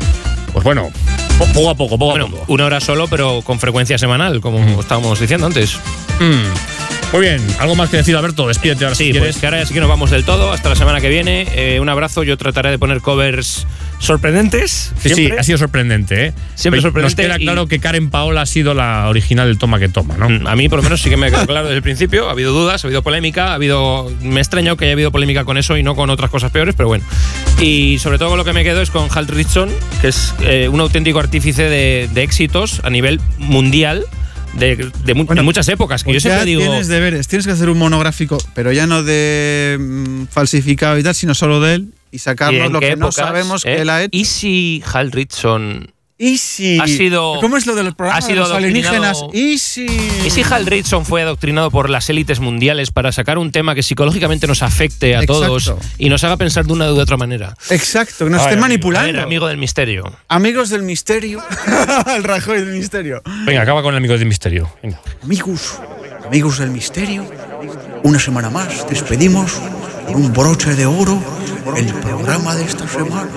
pues bueno, po- poco a poco, poco bueno, a poco. una hora solo, pero con frecuencia semanal, como estábamos diciendo antes. Mm. Muy bien, algo más que decir, Alberto, despídete ahora Sí, si pues quieres. que ahora ya sí que nos vamos del todo. Hasta la semana que viene. Eh, un abrazo. Yo trataré de poner covers sorprendentes. Sí, ha sido sorprendente, ¿eh? Siempre Nos sorprendente queda y- claro que Karen Paola ha sido la original del toma que toma, ¿no? Mm, A mí, por lo menos, sí que me quedó claro desde el principio. Ha habido dudas, ha habido polémica, ha habido. Me he extrañado que haya habido polémica con eso y no con otras cosas peores, pero bueno. Y sobre todo con lo que me quedo es con Hal Richson, que es eh, un auténtico artífice de, de éxitos a nivel mundial. De, de mu- Bueno, de muchas épocas. Que pues yo siempre ya digo. tienes deberes. Tienes que hacer un monográfico, pero ya no de mm, falsificado y tal, sino solo de él y ¿y sacarnos lo que no sabemos eh? que él ha hecho. ¿Y si Hal Richson Y si. Ha sido- ¿Cómo es lo del programa ha sido de los alienígenas? adoctrinado- Y si. ¿Y si Hal Richson fue adoctrinado por las élites mundiales para sacar un tema que psicológicamente nos afecte a Exacto. todos y nos haga pensar de una u otra manera? Exacto, que nos estén manipulando. ver, amigo del misterio. Amigos del misterio. el Rajoy del misterio. Venga, acaba con el amigo del misterio. Venga. Amigos, amigos del misterio, una semana más despedimos un broche de oro el programa de esta semana.